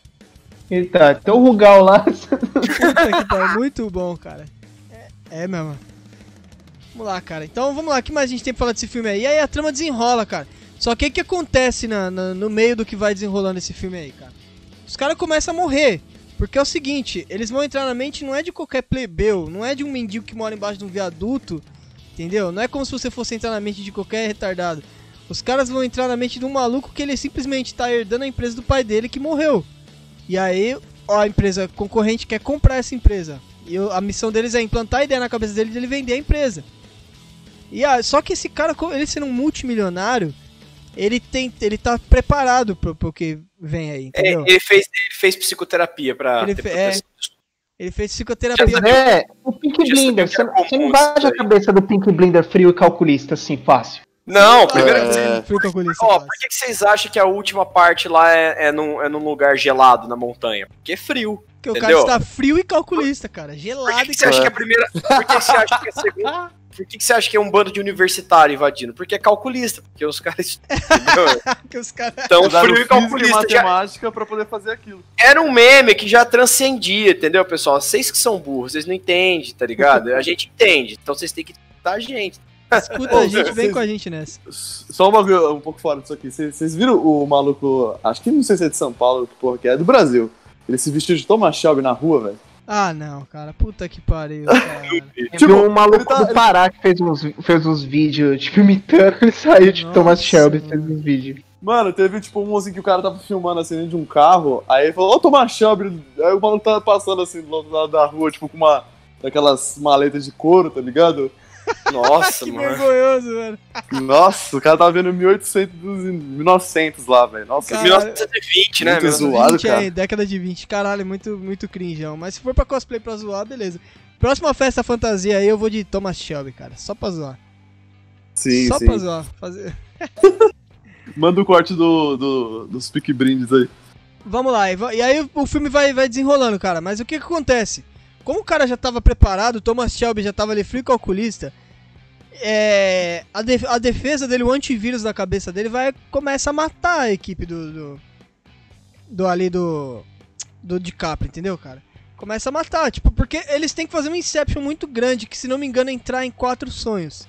E tá, tem o Rugal lá. Puta que pariu, muito bom, cara. É, é mesmo. Vamos lá, cara. Então vamos lá, o que mais a gente tem pra falar desse filme aí? E aí a trama desenrola, cara. Só que o que acontece na, na- no meio do que vai desenrolando esse filme aí, cara? Os caras começam a morrer. Porque é o seguinte, eles vão entrar na mente não é de qualquer plebeu, não é de um mendigo que mora embaixo de um viaduto, entendeu? Não é como se você fosse entrar na mente de qualquer retardado. Os caras vão entrar na mente de um maluco que ele simplesmente tá herdando a empresa do pai dele que morreu. E aí, ó, a empresa concorrente quer comprar essa empresa. E a missão deles é implantar a ideia na cabeça dele de ele vender a empresa. E a, só que esse cara, ele sendo um multimilionário, ele tem, ele tá preparado pro, pro que vem aí, É, ele, fez, ele fez psicoterapia pra Ele ter fe- proteção. Ele fez psicoterapia. É, o Pink Blinder. Você, você não baixa a cabeça do Pink Blinder frio e calculista assim, fácil. Não, primeiro que É. Calculista. Ó, fácil. por que, que vocês acham que a última parte lá é, é, num, é num lugar gelado na montanha? Porque é frio. Porque o entendeu? cara está frio e calculista, cara. Por Gelado que, que e você acha que a primeira. Por que, que você acha que a segunda. Por que, que você acha que é um bando de universitário invadindo? Porque é calculista, porque os caras. Que os caras. Tão Usaram frio e calculista. Já, matemática pra poder fazer aquilo. era um meme que já transcendia, entendeu, pessoal? Vocês que são burros, vocês não entendem, tá ligado? A gente entende, então vocês têm que escutar a gente. Escuta a gente, vem com a gente nessa. Só um bagulho um pouco fora disso aqui. Vocês vocês viram o maluco, acho que não sei se é de São Paulo, que porra que é, é do Brasil. Ele se vestiu de Thomas Shelby na rua, velho. Ah, não, cara. Puta que pariu, cara. Tipo, Tipo, um maluco ele tá- do Pará que fez uns, fez uns vídeos, tipo, imitando, ele saiu de Nossa, Thomas Shelby e fez mano. uns vídeos. Mano, teve tipo um assim que o cara tava filmando assim dentro de um carro, aí ele falou, ô Thomas Shelby, aí o maluco tava passando assim do lado da rua, tipo com uma daquelas maletas de couro, tá ligado? Nossa, que mano. vergonhoso, velho. Nossa, o cara tava vendo 1800 e 1900 lá, velho. Nossa, Cara, 1920, né? Muito zoado, 20 cara. aí, década de 20. Caralho, muito, muito cringeão. Mas se for pra cosplay pra zoar, beleza. Próxima festa fantasia aí, eu vou de Thomas Shelby, cara. Só pra zoar. sim, Só sim. pra zoar. Fazer... Manda o corte do, do, dos pique brindes aí. Vamos lá, e aí o filme vai, vai desenrolando, cara. Mas o que, que acontece? Como o cara já tava preparado, o Thomas Shelby já tava ali frio e calculista, é, a, def- a defesa dele, o antivírus da cabeça dele, vai começa a matar a equipe do. do, do ali do. do DiCaprio, entendeu, cara? Começa a matar, tipo, porque eles têm que fazer um Inception muito grande, que se não me engano é entrar em quatro sonhos.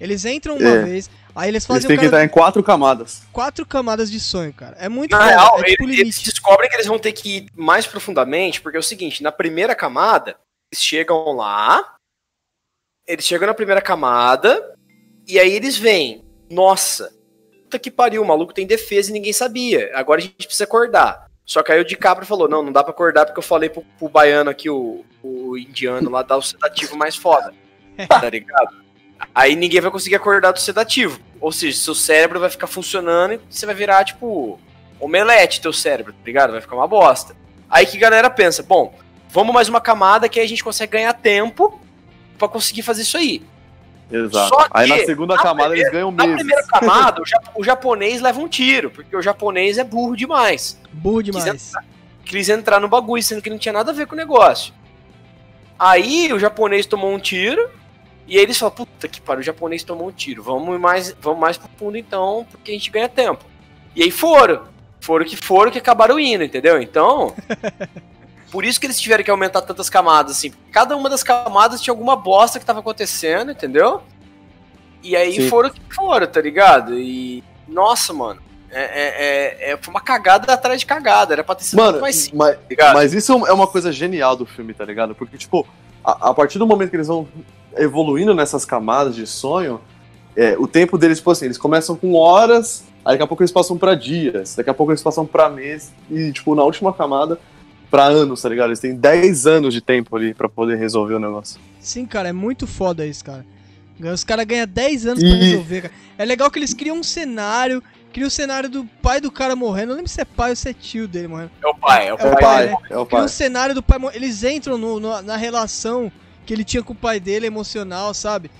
Eles entram uma É. vez, aí eles Eles fazem têm o que cara- entrar em quatro camadas. quatro camadas de sonho, cara. É muito Na real, é tipo eles, eles descobrem que eles vão ter que ir mais profundamente, porque é o seguinte, na primeira camada, eles chegam lá, eles chegam na primeira camada, e aí eles veem, nossa, puta que pariu, o maluco tem defesa e ninguém sabia, agora a gente precisa acordar. Só que aí o DiCaprio falou, não, não dá pra acordar porque eu falei pro, pro baiano aqui, o, o indiano lá, dar o sedativo mais foda, tá ligado? Aí ninguém vai conseguir acordar do sedativo. Ou seja, seu cérebro vai ficar funcionando e você vai virar, tipo, omelete teu cérebro, tá ligado? Vai ficar uma bosta. Aí que a galera pensa, bom, vamos mais uma camada que aí a gente consegue ganhar tempo pra conseguir fazer isso aí. Exato. Só Aí na que, segunda na camada primeira- eles ganham Na meses. primeira camada, o, ja- o japonês leva um tiro, porque o japonês é burro demais. Burro demais. Quis entrar no bagulho, sendo que não tinha nada a ver com o negócio. Aí o japonês tomou um tiro, e aí eles falaram, puta que pariu, o japonês tomou um tiro, vamos mais, vamos mais pro fundo então, porque a gente ganha tempo. E aí foram, foram que foram que acabaram indo, entendeu? Então, por isso que eles tiveram que aumentar tantas camadas, assim. Cada uma das camadas tinha alguma bosta que tava acontecendo, entendeu? E aí Sim. foram que foram, tá ligado? E, nossa, mano, é, é, é- é- foi uma cagada atrás de cagada, era pra ter sido Mano, muito mais simples, mas, tá mas isso é uma coisa genial do filme, tá ligado? Porque, tipo, a, a partir do momento que eles vão evoluindo nessas camadas de sonho, é, o tempo deles, tipo assim, eles começam com horas, aí daqui a pouco eles passam pra dias, daqui a pouco eles passam pra mês, e, tipo, na última camada, pra anos, tá ligado? Eles têm 10 anos de tempo ali pra poder resolver o negócio. Sim, cara, é muito foda isso, cara. Os caras ganham 10 anos pra E- resolver, cara. É legal que eles criam um cenário, criam o cenário do pai do cara morrendo. Não lembro se é pai ou se é tio dele morrendo. É o pai, é o É o pai. pai, né? é o Cria pai. um cenário do pai morrendo. Eles entram no- no- na relação que ele tinha com o pai dele, emocional, sabe?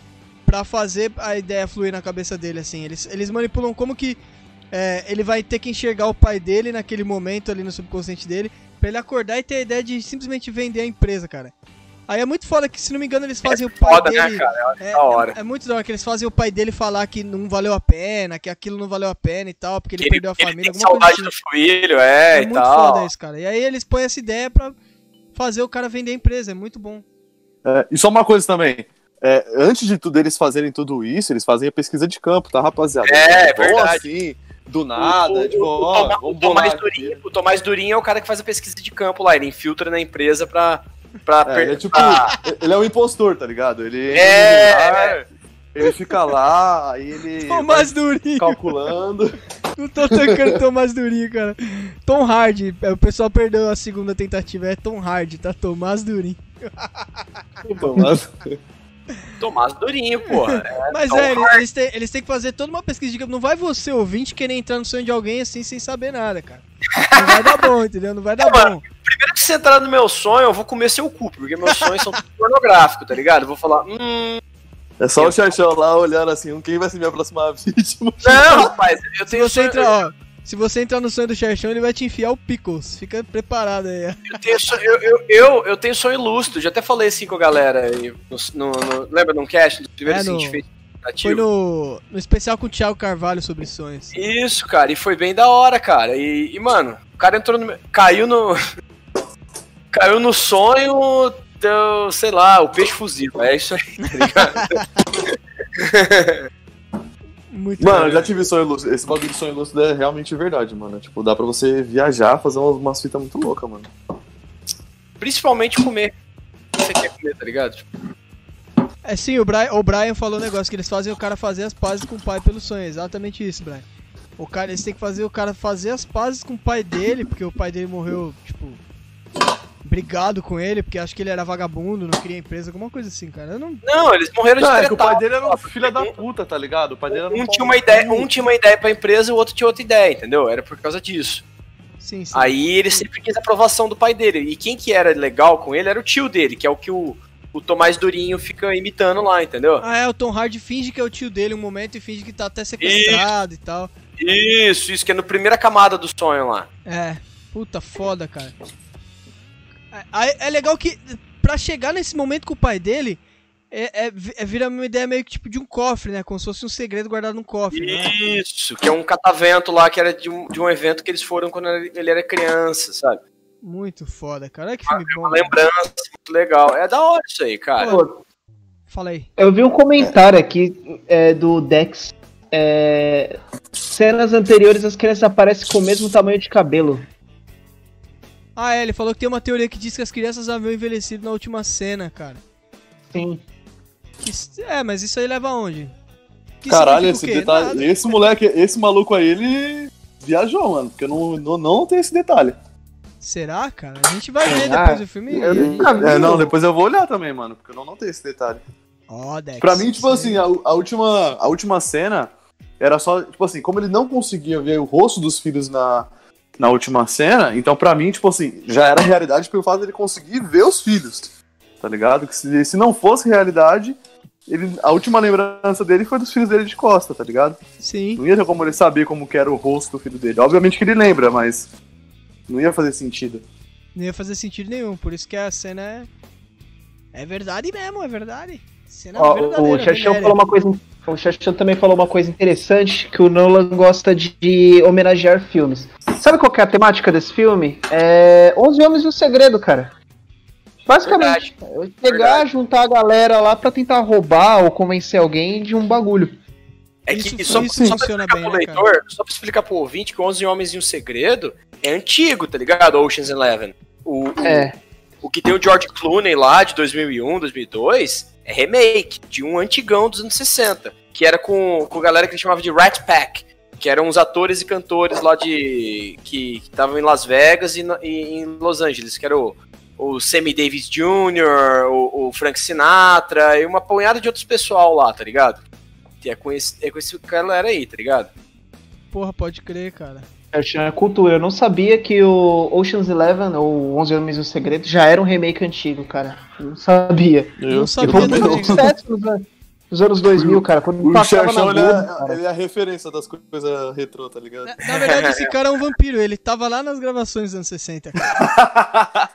Pra fazer a ideia fluir na cabeça dele, assim. Eles, eles manipulam como que é, ele vai ter que enxergar o pai dele naquele momento ali no subconsciente dele, pra ele acordar e ter a ideia de simplesmente vender a empresa, cara. Aí é muito foda que, se não me engano, eles fazem o pai Foda, dele. né, cara? É, da hora. é, é muito da hora que eles fazem o pai dele falar que não valeu a pena, que aquilo não valeu a pena e tal, porque ele, Que perdeu a ele família, tem alguma coisa saudade assim. do filho, é, É e muito tal. foda isso, cara. E aí eles põem essa ideia pra fazer o cara vender a empresa, é muito bom. É, e só uma coisa também. é, antes de tudo eles fazerem tudo isso, eles fazem a pesquisa de campo, tá, rapaziada? É, vão verdade. assim, do nada, o, tipo, o, ó, o Tomás Durinho, o Tomás Durinho é o cara que faz a pesquisa de campo lá, ele infiltra na empresa pra. pra É, per- ele é tipo, ele é um impostor, tá ligado? Ele, É, ele, ele fica lá, aí ele Tomás Durinho. calculando. Não tô tancando Tomás Durinho, cara. Tom Hardy. é, O pessoal perdeu a segunda tentativa. É Tom Hardy, tá? Tomás Durinho. Tomás. Tomás Durinho, porra. É, Mas Tom é, eles, eles têm, eles têm que fazer toda uma pesquisa de. Não vai você, ouvinte, querer entrar no sonho de alguém assim sem saber nada, cara. Não vai dar bom, entendeu? Não vai dar Mano, bom. Primeiro que você entrar no meu sonho, eu vou comer seu cu, porque meus sonhos são tudo pornográficos, tá ligado? Eu vou falar, hum. É só o Xaxão lá olhando assim, quem vai ser minha próxima vítima? Não, rapaz, eu Se tenho você sonho. entrar, ó. Se você entrar no sonho do Xerxão, ele vai te enfiar o Pickles. Fica preparado aí. Eu tenho, sonho, eu, eu, eu, eu tenho sonho lúcido, já até falei assim com a galera. aí No, no, no- lembra num cast? Do primeiro É, assim, no- que a gente fez Foi no, no especial com o Thiago Carvalho sobre sonhos. Isso, cara, e foi bem da hora, cara. E, e, mano, o cara entrou no. Caiu no. caiu no sonho, deu, sei lá, o peixe fuzil. É isso aí, tá ligado? Muito Mano, eu já tive sonho lúcido. Esse bagulho de sonho lúcido é realmente verdade, mano. Tipo, dá pra você viajar, fazer umas, umas fitas muito loucas, mano. Principalmente comer. O que você quer comer, tá ligado? Tipo, É sim, o Brian, o Brian falou um negócio que eles fazem o cara fazer as pazes com o pai pelo sonho. É exatamente isso, Brian. O cara, eles têm que fazer o cara fazer as pazes com o pai dele, porque o pai dele morreu, tipo, brigado com ele, porque acho que ele era vagabundo, não queria empresa, alguma coisa assim, cara. Eu não. Não, eles morreram de Não, é que o pai dele era um filho da puta, tá ligado? O pai dele era Um um tinha uma ideia, um tinha uma ideia pra empresa e o outro tinha outra ideia, entendeu? Era por causa disso. Sim, sim. Aí ele sempre quis a aprovação do pai dele. E quem que era legal com ele era o tio dele, que é o que o, o Tomás Durinho fica imitando lá, entendeu? Ah, é, o Tom Hardy finge que é o tio dele um momento e finge que tá até sequestrado e tal. Isso, isso, que é na primeira camada do sonho lá. É, puta foda, cara. É, é legal que, pra chegar nesse momento com o pai dele, é, é, é- vira uma ideia meio que tipo de um cofre, né? Como se fosse um segredo guardado num cofre. né? Isso, que é um catavento lá que era de um, de um evento que eles foram quando ele era criança, sabe? Muito foda, cara. Olha que filme bom. Uma cara. lembrança muito legal. É da hora isso aí, cara. Pô, Fala aí. Eu vi um comentário aqui é, do Dex. É, cenas anteriores as crianças aparecem com o mesmo tamanho de cabelo. Ah, é, ele falou que tem uma teoria que diz que as crianças haviam envelhecido na última cena, cara. Sim. S- é, mas isso aí leva aonde? Que Caralho, esse detalhe. Nada. Esse moleque, esse maluco aí, ele viajou, mano. Porque não, não, não tem esse detalhe. Será, cara? A gente vai ver depois do filme. eu nunca vi. É, não, depois eu vou olhar também, mano. Porque eu não notei esse detalhe. Ó, Dex. Pra mim, tipo assim, a, a última, a última cena era só, tipo assim, como ele não conseguia ver o rosto dos filhos na, na última cena, então pra mim, tipo assim, já era realidade pelo fato dele conseguir ver os filhos, tá ligado? Que se, se não fosse realidade, ele, a última lembrança dele foi dos filhos dele de costa, tá ligado? Sim. Não ia ter como ele saber como que era o rosto do filho dele. Obviamente que ele lembra, mas não ia fazer sentido. Não ia fazer sentido nenhum. Por isso que a cena é. É verdade mesmo, é verdade. Cena Ó, verdadeira, o Xaxão venérea. falou uma coisa. O Xaxão também falou uma coisa interessante que o Nolan gosta de homenagear filmes. Sabe qual que é a temática desse filme? É 11 Homens e um Segredo, cara. Basicamente, é pegar, Verdade. juntar a galera lá pra tentar roubar ou convencer alguém de um bagulho. É Isso- que só, isso só pra funciona explicar bem, pro né, leitor, só pra explicar pro ouvinte que 11 Homens e um Segredo é antigo, tá ligado? Ocean's Eleven. O, o, É. o que tem o George Clooney lá, de 2001, 2002, é remake de um antigão dos anos 60, que era com, com a galera que eles chamavam de Rat Pack, que eram uns atores e cantores lá de... que estavam em Las Vegas e, e em Los Angeles, que era o, o Sammy Davis Jr., o, o Frank Sinatra e uma punhada de outros pessoal lá, tá ligado? É com esse, é com esse galera aí, tá ligado? Porra, pode crer, cara. Xaxão é cultura. Eu não sabia que o Ocean's Eleven ou 11 Homens e um Segredo já era um remake antigo, cara. Eu não sabia. Eu não sabia foi muito sucesso nos anos- nos anos 2000, cara. Quando O passava na Xerxão, ele, é, cara. ele é a referência das coisas retrô, tá ligado? Na, na verdade, esse cara é um vampiro. Ele tava lá nas gravações dos anos 60. cara.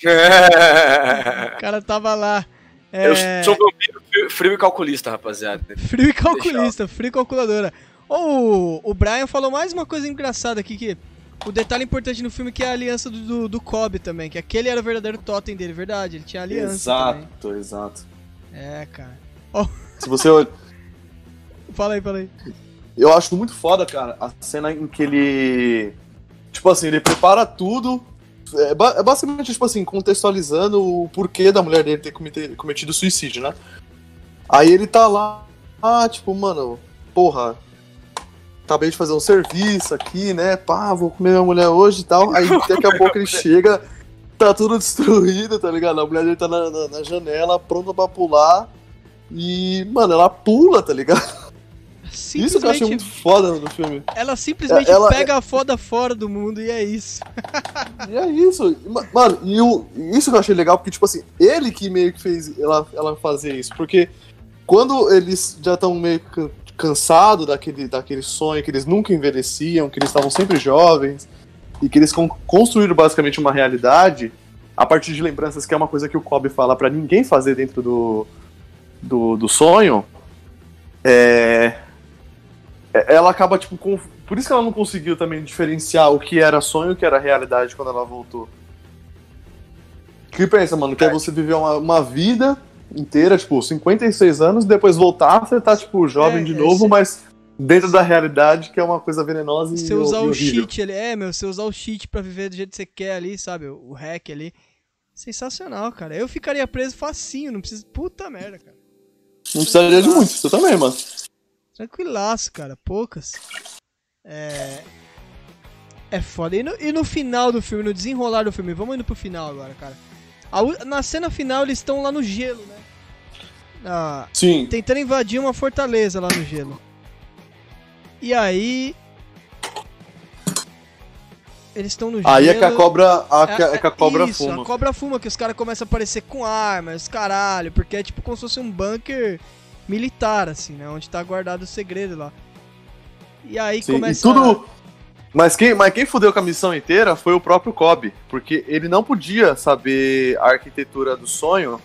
O cara tava lá. É, Eu sou um vampiro frio- frio e calculista, rapaziada. Frio e calculista, frio e calculadora. O, o Brian falou mais uma coisa engraçada aqui, que o detalhe importante no filme que é a aliança do, do, do Cobb também, que aquele era o verdadeiro totem dele, verdade, ele tinha aliança também. Exato, exato. É, cara. Se você Fala aí, fala aí. Eu acho muito foda, cara, a cena em que ele. Tipo assim, ele prepara tudo. É, é basicamente, tipo assim, contextualizando o porquê da mulher dele ter comete- cometido suicídio, né? Aí ele tá lá, ah, tipo, mano, porra, acabei de fazer um serviço aqui, né? Pá, vou comer minha mulher hoje e tal. Aí daqui a pouco ele chega, tá tudo destruído, tá ligado? A mulher dele tá na, na- na janela, pronta pra pular. E, mano, ela pula, tá ligado? Isso que eu achei muito foda no filme. ela simplesmente Ela- pega a foda fora do mundo e é isso. E é isso. Ma- Mano, e o, isso que eu achei legal, porque, tipo assim, ele que meio que fez ela, ela fazer isso. Porque quando eles já estão meio can- cansados daquele, daquele sonho que eles nunca envelheciam, que eles estavam sempre jovens, e que eles con- construíram basicamente uma realidade a partir de lembranças, que é uma coisa que o Kobe fala pra ninguém fazer dentro do, do, do sonho, é, é- ela acaba, tipo, com, por isso que ela não conseguiu também diferenciar o que era sonho e o que era realidade quando ela voltou. Que pensa, mano, que é você viver uma, uma vida inteira, tipo, 56 anos, depois voltar, você tá, tipo, jovem É, de é, novo, mas dentro da realidade, que é uma coisa venenosa e, Você usar e o cheat ali, é, meu, você usar o cheat pra viver do jeito que você quer ali, sabe? O hack ali. Sensacional, cara. Eu ficaria preso facinho, não precisa. Puta merda, cara. Não precisaria de muito, você também, mano. Tranquilaço, cara. Poucas. É. É foda. E no, e no final do filme, no desenrolar do filme, vamos indo pro final agora, cara. A na cena final eles estão lá no gelo, né? Ah, Sim. tentando invadir uma fortaleza lá no gelo. E aí. Eles estão no gelo. Aí é que a cobra, a, que- é que a cobra isso, fuma. a cobra fuma, que os caras começam a aparecer com armas, caralho, porque é tipo como se fosse um bunker militar, assim, né? Onde tá guardado o segredo lá. E aí Sim, começa. e tudo. Mas quem, mas quem fudeu com a missão inteira foi o próprio Kobe, porque ele não podia saber a arquitetura do sonho,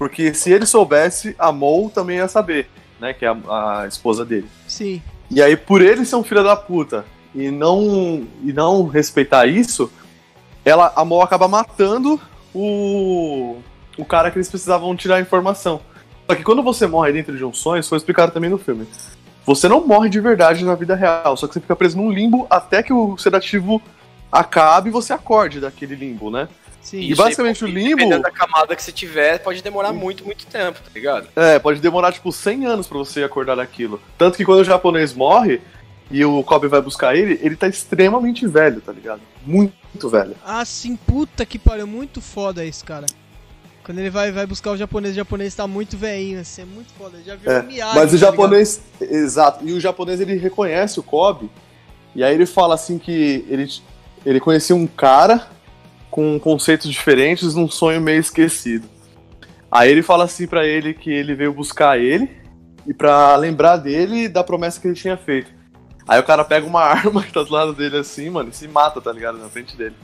porque se ele soubesse, a Mou também ia saber, né? Que é a, a esposa dele. Sim. E aí, por ele ser um filho da puta e não, e não respeitar isso, ela, a Mol acaba matando o, o cara que eles precisavam tirar a informação. Só que quando você morre dentro de um sonho, isso foi explicado também no filme. Você não morre de verdade na vida real, só que você fica preso num limbo até que o sedativo acabe e você acorde daquele limbo, né? Sim. E basicamente o limbo- Dependendo da camada que você tiver, pode demorar muito, muito tempo, tá ligado? É, pode demorar tipo 100 anos pra você acordar daquilo. Tanto que quando o japonês morre e o Kobe vai buscar ele, ele tá extremamente velho, tá ligado? Muito velho. Ah, sim, puta que pariu, muito foda isso, cara. Quando ele vai, vai buscar o japonês, o japonês tá muito veinho, assim, é muito foda. Ele já viu É, um Miyagi, Mas o tá japonês, exato, e o japonês ele reconhece o Kobe, e aí ele fala assim que ele ele conhecia um cara com conceitos diferentes num sonho meio esquecido. Aí ele fala assim pra ele que ele veio buscar ele e pra lembrar dele da promessa que ele tinha feito. Aí o cara pega uma arma que tá do lado dele assim, mano, e se mata, tá ligado? Na frente dele.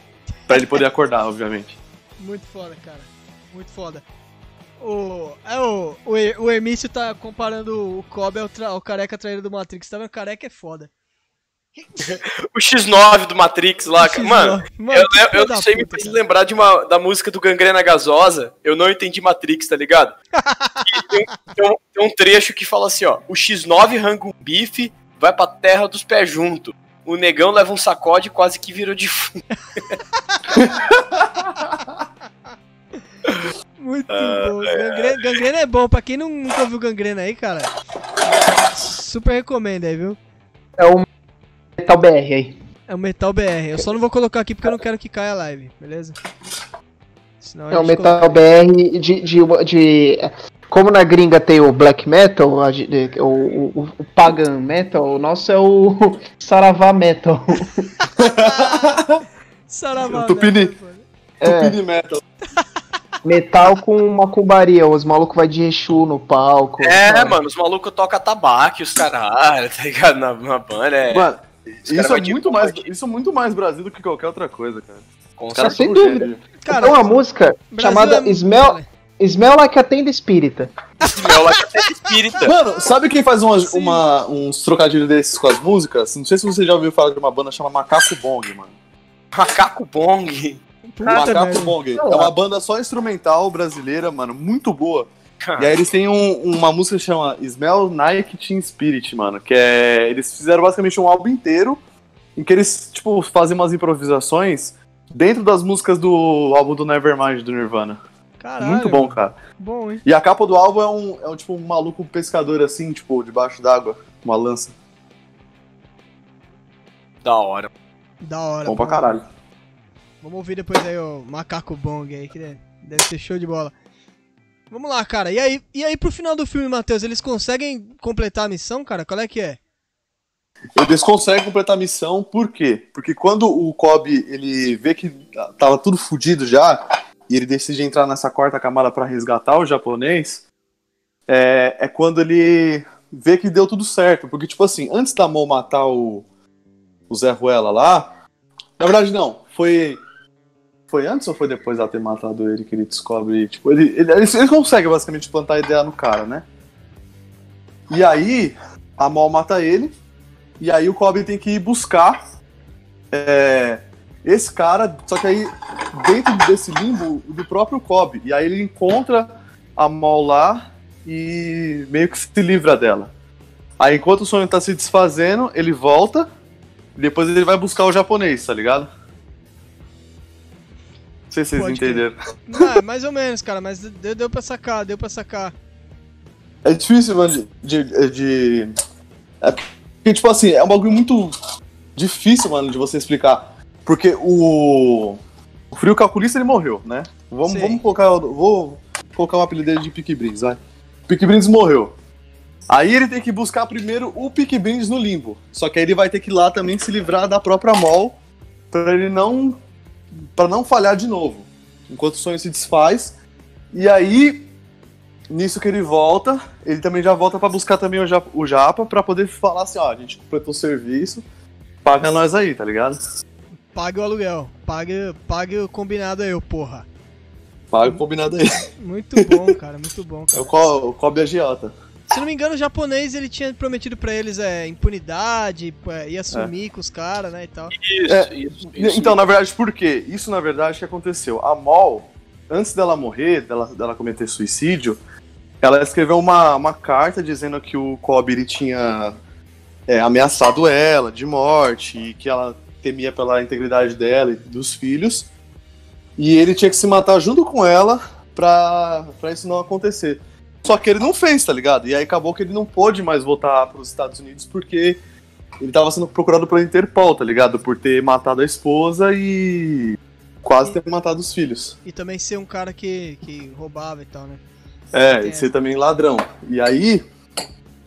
Pra ele poder acordar, obviamente. Muito foda, cara. Muito foda. O, é o, o, o Hermício tá comparando o Kobe ao, tra- ao careca traíra do Matrix. Tá vendo? Careca é foda. O X9 do Matrix lá, cara. Mano, Mano, eu, eu, eu sei me fez lembrar de uma, da música do Gangrena Gasosa. Eu não entendi Matrix, tá ligado? E tem, tem um, tem um trecho que fala assim, ó. O X9 arranca um bife, vai pra terra dos pés junto. O negão leva um sacode e quase que virou defunto. Muito bom. Gangrena, gangrena é bom. Pra quem não, nunca ouviu gangrena aí, cara, super recomendo aí, viu? É o Metal BR aí. É o Metal BR. Eu só não vou colocar aqui porque eu não quero que caia a live, beleza? Senão É o Metal coloca- BR de, de, de- Como na gringa tem o Black Metal, o, o, o Pagan Metal, o nosso é o Saravá Metal. Saravá, O Tupini. mano? É, Tupini Metal. metal com macumbaria, os malucos vai de Exu no palco. É, sabe? mano, os malucos tocam tabaco e os caralho, tá ligado? Na, na banda, é. Mano, isso vai é, muito mais, isso é muito mais Brasil do que qualquer outra coisa, cara. com Os caras sem dúvida. Cara, Tem uma música Brasil chamada é- Smell, Smell Like a Tenda Espírita. Meu, lá que é espírita. Mano, sabe quem faz uma- uma- uns trocadilhos desses com as músicas? Não sei se você já ouviu falar de uma banda chamada Macaco Bong, mano. Macaco Bong. Puta Macaco. Bong. É uma banda só instrumental brasileira, mano, muito boa. E aí eles têm um- uma música que chama Smell Nike Teen Spirit, mano, que é... Eles fizeram basicamente um álbum inteiro em que eles, tipo, fazem umas improvisações dentro das músicas do álbum do Nevermind do Nirvana. Caralho, muito bom, cara. Bom, hein? E a capa do álbum é um, é um tipo um maluco pescador assim, tipo, debaixo d'água, uma lança. Da hora. Da hora. Bom pra caralho. Vamos ouvir depois aí o Macaco Bong aí, que deve- deve ser show de bola. Vamos lá, cara. E aí, e aí pro final do filme, Matheus, eles conseguem completar a missão, cara? Qual é que é? Eles conseguem completar a missão, por quê? Porque quando o Kobe ele vê que tava tudo fudido já, e ele decide entrar nessa quarta camada pra resgatar o japonês, é, é quando ele vê que deu tudo certo. Porque, tipo assim, antes da Mão matar o, o Zé Ruela lá, na verdade não, foi. Foi antes ou foi depois dela ter matado ele que ele descobre? Tipo, ele, ele, ele, ele consegue basicamente plantar a ideia no cara, né? E aí, a Mal mata ele, e aí o Kobe tem que ir buscar é, esse cara, só que aí dentro desse limbo do próprio Kobe. E aí ele encontra a Mal lá e meio que se livra dela. Aí enquanto o sonho tá se desfazendo, ele volta. Depois ele vai buscar o japonês, tá ligado? Não sei se vocês Pode entenderam. Ah, mais ou menos, cara, mas deu, deu pra sacar, deu pra sacar. É difícil, mano, de. de, de- É porque, tipo assim, é um bagulho muito difícil, mano, de você explicar. Porque o. O frio calculista ele morreu, né? Vamos, Sim. vamos colocar. Vou colocar o apelido dele de Pique Brins, vai. Pique Brins morreu. Aí ele tem que buscar primeiro o Pique Brins no limbo. Só que aí ele vai ter que ir lá também se livrar da própria Mol pra ele não. Para não falhar de novo. Enquanto o sonho se desfaz. E aí, nisso que ele volta, ele também já volta pra buscar também o Japa, o Japa pra poder falar assim, ó, a gente completou o serviço, paga nós aí, tá ligado? Pague o aluguel. Pague, pague o combinado aí, porra. Paga o combinado aí. Muito bom, cara, muito bom, É cara. o, co o Kobe agiota. Se não me engano, o japonês ele tinha prometido pra eles é, impunidade, é, ia sumir com os caras, né, e tal. Isso, É, isso, isso. Então, na verdade, por quê? Isso, na verdade, que aconteceu. A Mol, antes dela morrer, dela, dela cometer suicídio, ela escreveu uma, uma carta dizendo que o Kobe ele tinha é, ameaçado ela de morte e que ela temia pela integridade dela e dos filhos. E ele tinha que se matar junto com ela pra isso não acontecer. Só que ele não fez, tá ligado? E aí acabou que ele não pôde mais voltar pros Estados Unidos porque ele tava sendo procurado pela Interpol, tá ligado? Por ter matado a esposa e quase ter matado os filhos. E também ser um cara que, que roubava e tal, né? É, e ser também ladrão. E aí,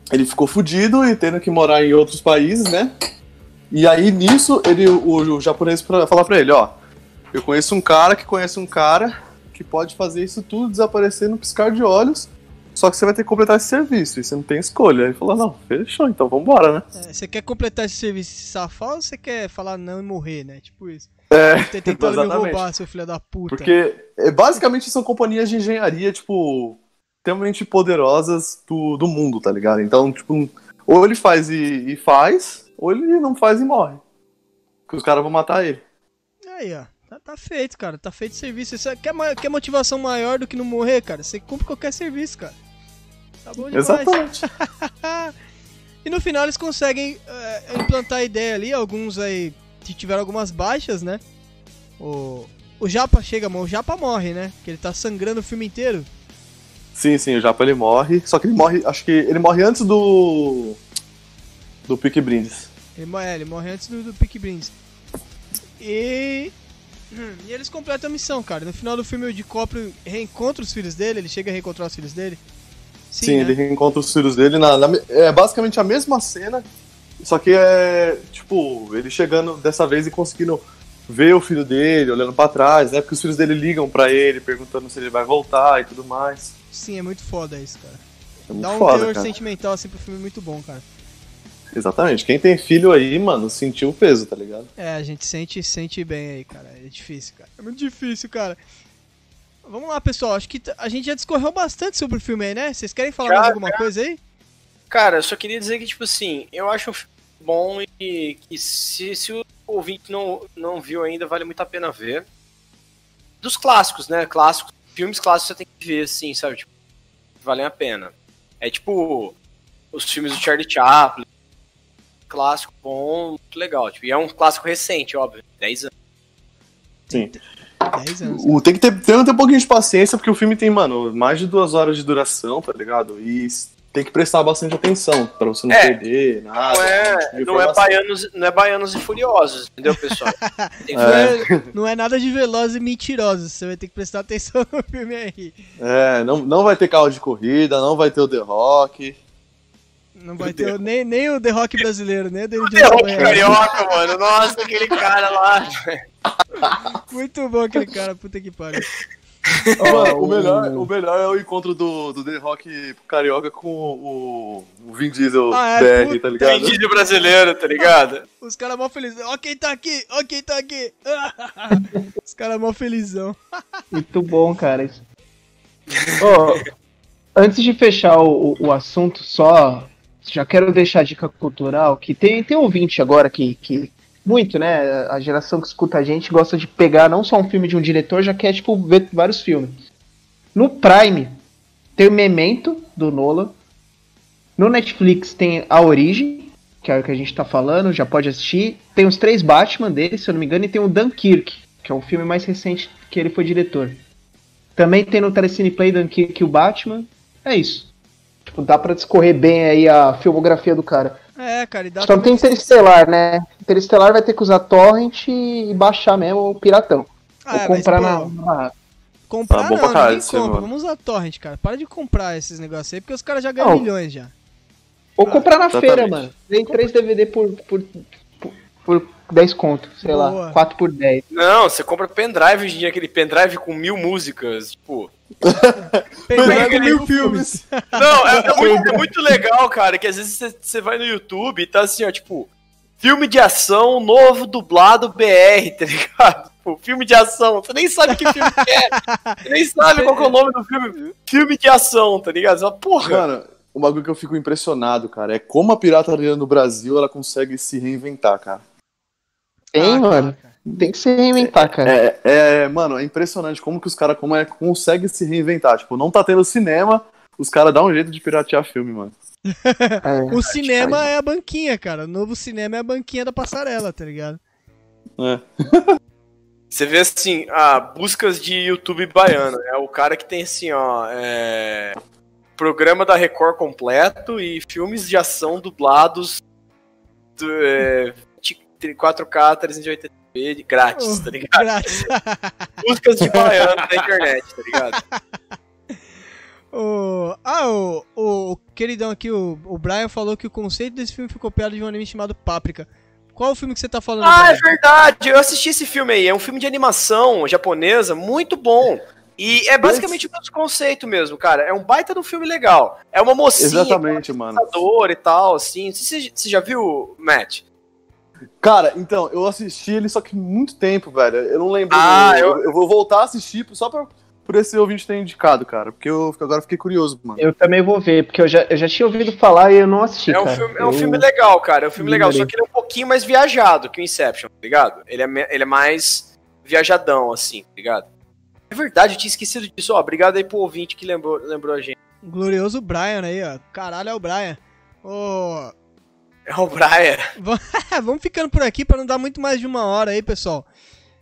ele ficou fudido e tendo que morar em outros países, né? E aí, nisso, ele, o, o japonês pra, fala pra ele, ó, eu conheço um cara que conhece um cara que pode fazer isso tudo desaparecer no piscar de olhos, só que você vai ter que completar esse serviço, e você não tem escolha. Aí ele falou, não, fechou, então vambora, né? É, você quer completar esse serviço e se safar ou você quer falar não e morrer, né? Tipo isso. É, Você tentando me roubar, seu filho da puta. Porque é, basicamente são companhias de engenharia, tipo, extremamente poderosas do, do mundo, tá ligado? Então, tipo, ou ele faz e, e faz, ou ele não faz e morre. Que os caras vão matar ele. Aí, ó. Tá, tá feito, cara. Tá feito o serviço. Você quer, ma- quer motivação maior do que não morrer, cara? Você cumpre qualquer serviço, cara. Tá bom demais. Exatamente. E no final eles conseguem é, implantar a ideia ali. Alguns aí que tiveram algumas baixas, né? O, o Japa chega, o Japa morre, né? Que ele tá sangrando o filme inteiro. Sim, sim, o Japa ele morre. Só que ele morre, acho que ele morre antes do. Do Pique Brindes. Ele, é, ele morre antes do, do Peaky Blinders. E... hum, E eles completam a missão, cara. No final do filme o DiCaprio reencontra os filhos dele. Ele chega a reencontrar os filhos dele. Sim, né? ele reencontra os filhos dele. Na, na- é basicamente a mesma cena. Só que é. Tipo, ele chegando dessa vez e conseguindo ver o filho dele, olhando pra trás, né? Porque os filhos dele ligam pra ele, perguntando se ele vai voltar e tudo mais. Sim, é muito foda isso, cara. É muito Dá um foda, cara. sentimental assim pro filme muito bom, cara. Exatamente. Quem tem filho aí, mano, sentiu o peso, tá ligado? É, a gente sente, sente bem aí, cara. É difícil, cara. É muito difícil, cara. Vamos lá, pessoal. Acho que a gente já discorreu bastante sobre o filme aí, né? Vocês querem falar Já, mais alguma coisa aí? Cara, eu só queria dizer que, tipo assim, eu acho um filme bom e que se, se o ouvinte não, não viu ainda, vale muito a pena ver. Dos clássicos, né? Clássicos, filmes clássicos você tem que ver, assim, sabe? Tipo, valem a pena. É tipo os filmes do Charlie Chaplin. Clássico bom, muito legal. Tipo, e é um clássico recente, óbvio, 10 anos. Sim. 10 anos. O, tem que ter, tem que ter um pouquinho de paciência, porque o filme tem, mano, mais de duas horas de duração, tá ligado? E tem que prestar bastante atenção pra você não É. perder nada. Não é, tipo não é, baianos, não é baianos e furiosos, entendeu, pessoal? Tem Não, é, não é nada de veloz e mentiroso. Você vai ter que prestar atenção no filme aí. É, não, não vai ter carro de corrida, não vai ter o The Rock. Não vai ter nem, nem o The Rock brasileiro, nem o The Rock. Carioca, mano. Nossa, aquele cara lá. Muito bom aquele cara, puta que pariu. O, melhor, o melhor é o encontro do, do The Rock carioca com o, o Vin Diesel Ah, é, BR, tá ligado? Indígena brasileiro, tá ligado? Os caras mó felizão. Ó quem tá aqui, ó quem tá aqui. Os caras mó felizão. Muito bom, cara. Ó, antes de fechar o, o- o assunto, só já quero deixar a dica cultural que tem, tem ouvinte agora que, que muito, né? A geração que escuta a gente gosta de pegar não só um filme de um diretor, já quer tipo ver vários filmes. No Prime tem o Memento do Nolan. No Netflix tem A Origem, que é o que a gente tá falando, já pode assistir. Tem os três Batman dele, se eu não me engano, e tem o Dunkirk, que é o filme mais recente que ele foi diretor. Também tem no Telecine Play Dunkirk o Batman. É isso. Tipo, dá pra discorrer bem aí a filmografia do cara. É, cara, e dá Só não tem Interestelar, né? Interestelar vai ter que usar torrent e baixar mesmo o piratão. Ah, Ou mas, comprar pô, na, na- Comprar Tá bom não, caralho ninguém compra. mano. Vamos usar torrent, cara. Para de comprar esses negócios aí, porque os caras já ganham Não. milhões já. Ou comprar na Exatamente. feira, mano. Vem três DVD por, por, por, por 10 conto, sei Boa. lá, 4 por 10. Não, você compra pendrive hoje em dia, aquele pendrive com mil músicas. Tipo. Pendrive Pega mil filmes. Não, é, é muito, é muito legal, cara, que às vezes você- você vai no YouTube e tá assim, ó, tipo, filme de ação novo dublado BR, tá ligado? Tipo, filme de ação, você nem sabe que filme que é. Você nem sabe qual que é o nome do filme. Filme de ação, tá ligado? Você fala, porra. Mano, o bagulho que eu fico impressionado, cara, é como a pirataria no Brasil ela consegue se reinventar, cara. Tem, Ah, mano. cara. Tem que se reinventar, cara. É, é, mano, é impressionante como que os caras como é, conseguem se reinventar. Tipo, não tá tendo cinema, os caras dão um jeito de piratear filme, mano. É. O cinema é a banquinha, cara. O novo cinema é a banquinha da passarela, tá ligado? É. Você vê assim, ah, buscas de YouTube baiano. É o cara que tem assim, ó. É, programa da Record completo e filmes de ação dublados do, é, 4K 380p de grátis, tá ligado? Grátis. Buscas de baiano na internet, tá ligado? O- ah, o, o queridão aqui, o, o Brian, falou que o conceito desse filme foi copiado de um anime chamado Páprica. Qual o filme que você tá falando? Ah, é verdade. Eu assisti esse filme aí. É um filme de animação japonesa muito bom. E é basicamente o mesmo conceito mesmo, cara. É um baita de um filme legal. É uma mocinha Exatamente, mano. computador e tal, assim. Você já viu, Matt? Cara, então, eu assisti ele só que muito tempo, velho. Eu não lembro. Ah, eu... eu- eu vou voltar a assistir só pra, por esse ouvinte ter indicado, cara. Porque eu agora fiquei curioso, mano. Eu também vou ver, porque eu já, eu já tinha ouvido falar e eu não assisti, É um, filme, é um Eu- filme legal, cara. É um filme legal. Só que ele é um pouquinho mais viajado que o Inception, tá ligado? Ele é, ele é mais viajadão, assim, tá ligado? É verdade, eu tinha esquecido disso. Ó, obrigado aí pro ouvinte que lembrou, lembrou a gente. Glorioso Brian aí, ó. Caralho, é o Brian. Ô, É o Brian. vamos ficando por aqui pra não dar muito mais de uma hora aí, pessoal.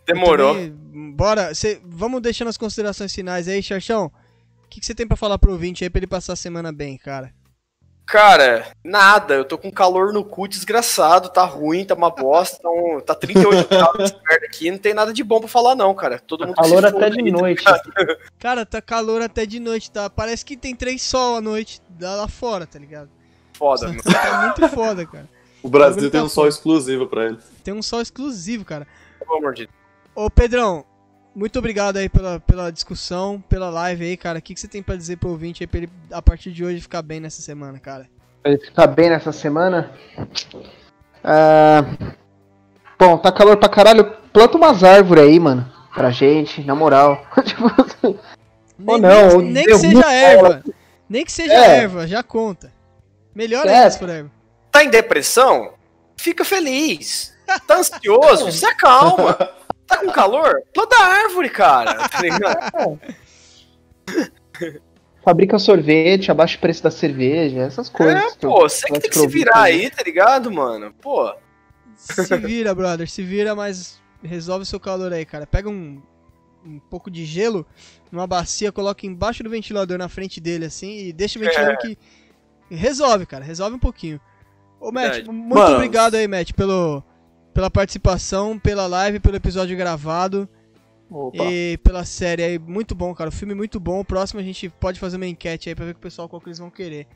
Demorou. Também, bora, cê- vamos deixando as considerações finais aí, Xarchão. O que você tem pra falar pro ouvinte aí pra ele passar a semana bem, cara? Cara, nada. Eu tô com calor no cu desgraçado. Tá ruim, tá uma bosta. Tá, um- tá 38 graus essa merda aqui. Não tem nada de bom pra falar, não, cara. Todo mundo que Calor se até de aí, tá noite. ligado? Cara, tá calor até de noite, tá? Parece que tem três sol à noite lá lá fora, tá ligado? Foda, mano. Tá muito foda, cara. O Brasil tem tá um sol foda. exclusivo pra ele. Tem um sol exclusivo, cara. Pelo amor de Deus. Ô, Pedrão, muito obrigado aí pela, pela discussão, pela live aí, cara. O que, que você tem pra dizer pro ouvinte aí pra ele, a partir de hoje, ficar bem nessa semana, cara? Pra ele ficar bem nessa semana. Ah, Bom, tá calor pra caralho. Planta umas árvores aí, mano. Pra gente, na moral. Tipo assim, Ou não, nem, nem que seja erva. Nem que seja É. erva, já conta. Melhor É. for erva. Tá em depressão? Fica feliz. Tá ansioso? Se acalma. Tá com calor? Planta árvore, cara. Tá ligado? Fabrica sorvete, abaixa o preço da cerveja, essas coisas. É, pô, você que tem que se virar aí, tá ligado, mano? Pô. Se vira, brother, se vira, mas resolve o seu calor aí, cara. Pega um, um pouco de gelo numa bacia, coloca embaixo do ventilador na frente dele, assim, e deixa o ventilador É. que. Resolve, cara, resolve um pouquinho. Ô, Matt, Verdade. muito Mano. obrigado aí, Matt, pelo, pela participação, pela live, pelo episódio gravado Opa. e pela série aí. Muito bom, cara. O filme é muito bom. O próximo a gente pode fazer uma enquete aí pra ver com o pessoal qual que eles vão querer.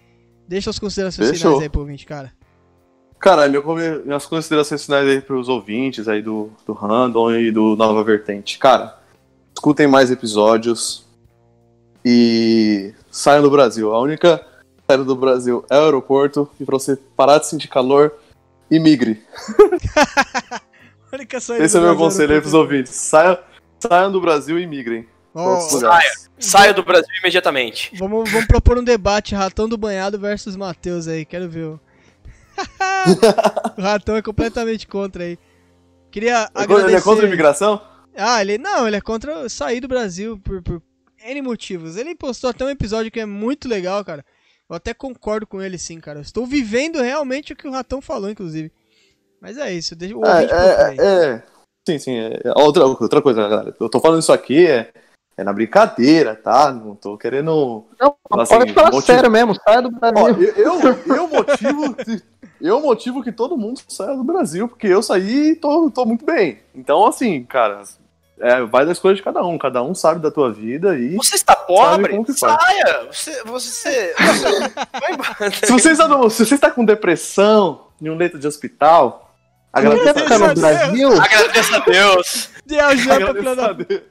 Deixa as considerações Fechou. finais aí pro ouvinte, cara. Cara, meu, minhas considerações finais aí pros ouvintes aí do, do Random e do Nova Vertente. Cara, escutem mais episódios e saiam do Brasil. A única saída do Brasil é o aeroporto e pra você parar de sentir calor, imigre. A única saída Esse é meu Brasil conselho aí pros ouvintes. Saiam, saiam do Brasil e migrem. outros lugares. Saia do Brasil imediatamente. Vamos, vamos propor um debate, Ratão do Banhado versus Matheus aí, quero ver. o- Ratão é completamente contra aí. Queria Ele é agradecer... contra a imigração? Ah, ele não, ele é contra sair do Brasil por, por N motivos. Ele postou até um episódio que é muito legal, cara. Eu até concordo com ele sim, cara. Eu estou vivendo realmente o que o Ratão falou, inclusive. Mas é isso, deixa o É, aí. é, é. Sim, sim. É. Outra, outra coisa, galera. Eu tô falando isso aqui é, é na brincadeira, tá? Não tô querendo. Não, Assim, pode falar motivo- sério mesmo, saia do Ó, Brasil. eu, eu, eu motivo. Eu motivo que todo mundo saia do Brasil, porque eu saí e tô, tô muito bem. Então, assim, cara, é, vai da escolha de cada um. Cada um sabe da tua vida e. Você está pobre? Saia! Você. você vai embora. Se você, está no- se você está com depressão em um leito de hospital, Você agradeça no Brasil? Agradeço a Deus. Deu a jampa, Agradeça a. Deus.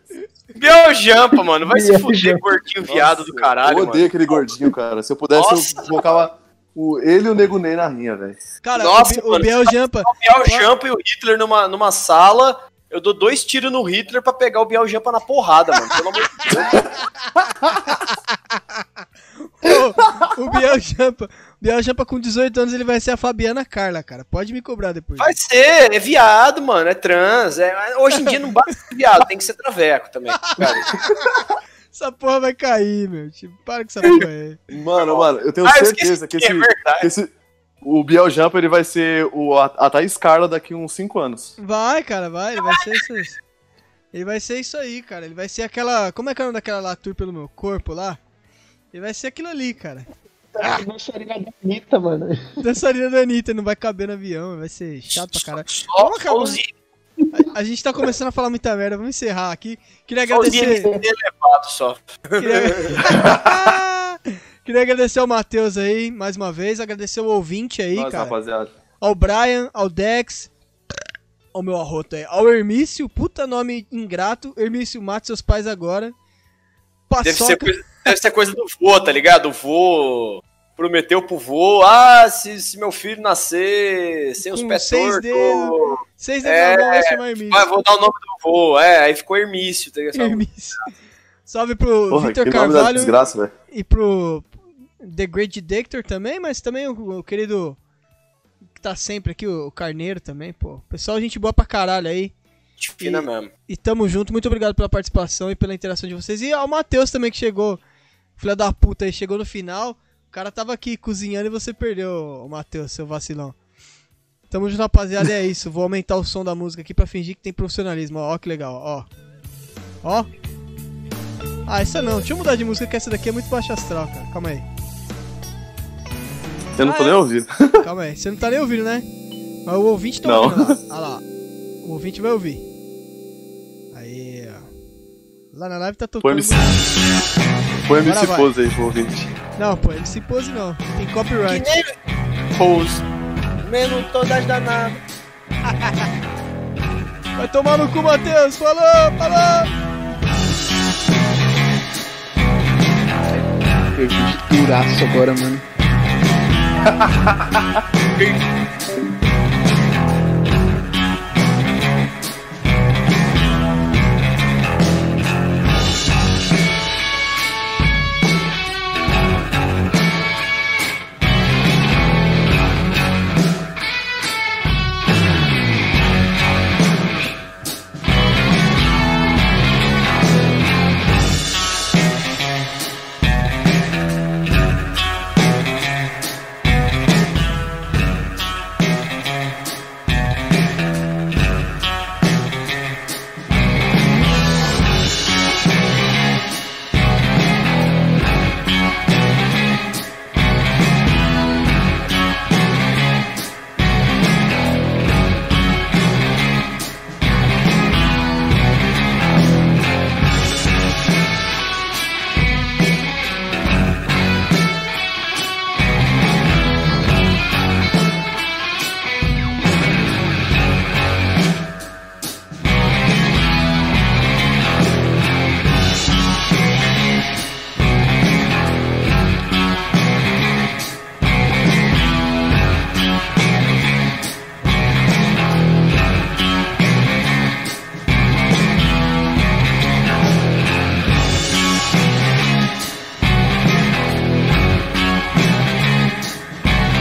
Biel Jampa, mano. Vai se fuder, gordinho viado do caralho, Eu mano. odeio aquele gordinho, cara. Se eu pudesse, Nossa. eu colocava o, ele e o Nego Ney na rinha, velho. Cara, Nossa, o, Bi- o mano, Biel Jampa... O Biel Jampa e o Hitler numa, numa sala. Eu dou dois tiros no Hitler pra pegar o Biel Jampa na porrada, mano. Pelo amor de Deus. o, o Biel Jampa... O Biel Jampa com 18 anos ele vai ser a Fabiana Carla, cara. Pode me cobrar depois. Vai ser, é viado, mano. É trans. É, hoje em dia não basta ser viado, tem que ser traveco também. cara. Essa porra vai cair, meu. Tipo, para com essa porra aí. Mano, mano, eu tenho Ah, eu certeza esqueci que que é esse, verdade. que esse- O Biel Jampa ele vai ser o, a, a Thaís Carla daqui uns 5 anos. Vai, cara, vai. Ele vai ser isso. Ele vai ser isso aí, cara. Ele vai ser aquela. Como é que é o nome daquela lá, tour pelo meu corpo lá? Ele vai ser aquilo ali, cara. Dançarina da Anitta, mano. Dançarina da Anitta, não vai caber no avião, vai ser chato pra caralho. Só, Vamos acabar. os A gente tá começando a falar muita merda, vamos encerrar aqui. Queria só agradecer. IMC elevados só. Queria... Queria agradecer ao Matheus aí, mais uma vez. Agradecer ao ouvinte aí, Nossa, cara. rapaziada. Ao Brian, ao Dex, Ó o meu arroto aí. Ao Hermício, puta nome ingrato. Hermício, mate seus pais agora. Deve Paçoca. ser, coisa, deve ser coisa do vô, tá ligado? O vô prometeu pro vô, ah, se, se meu filho nascer sem os pés seis tortos, dedos. Seis dedos É, vai chamar Hermício. vai, vou dar o nome do vô. É, aí ficou Hermício, tá ligado? Hermício. Salve pro Porra, Vitor que nome da Carvalho desgraça, velho. e pro The Great Dictor também, mas também o, o querido que tá sempre aqui, o Carneiro também, pô. Pessoal, gente boa pra caralho aí. Gente fina E- mesmo. E tamo junto, muito obrigado pela participação e pela interação de vocês. E ao Matheus também que chegou, filha da puta aí, chegou no final. O cara tava aqui cozinhando e você perdeu, o Matheus, seu vacilão. Tamo junto, rapaziada, e é isso. Vou aumentar o som da música aqui pra fingir que tem profissionalismo. Ó, ó que legal, ó. Ó. Ah, essa não. Deixa eu mudar de música que essa daqui é muito baixa astral, cara. Calma aí. Eu não tô nem ouvindo. Calma aí. Você não tá nem ouvindo, né? Mas o ouvinte tá Não. ouvindo lá. Ah lá. O ouvinte vai ouvir. Aí, ó. Lá na live tá Põe tocando. MC, põe MC. Pose aí pro ouvinte. Não, pô, MC Pose não. Tem copyright. Pose. Menos todas danadas. Vai tomar no cu, Matheus. Falou, falou. Duraço agora, mano. Peace.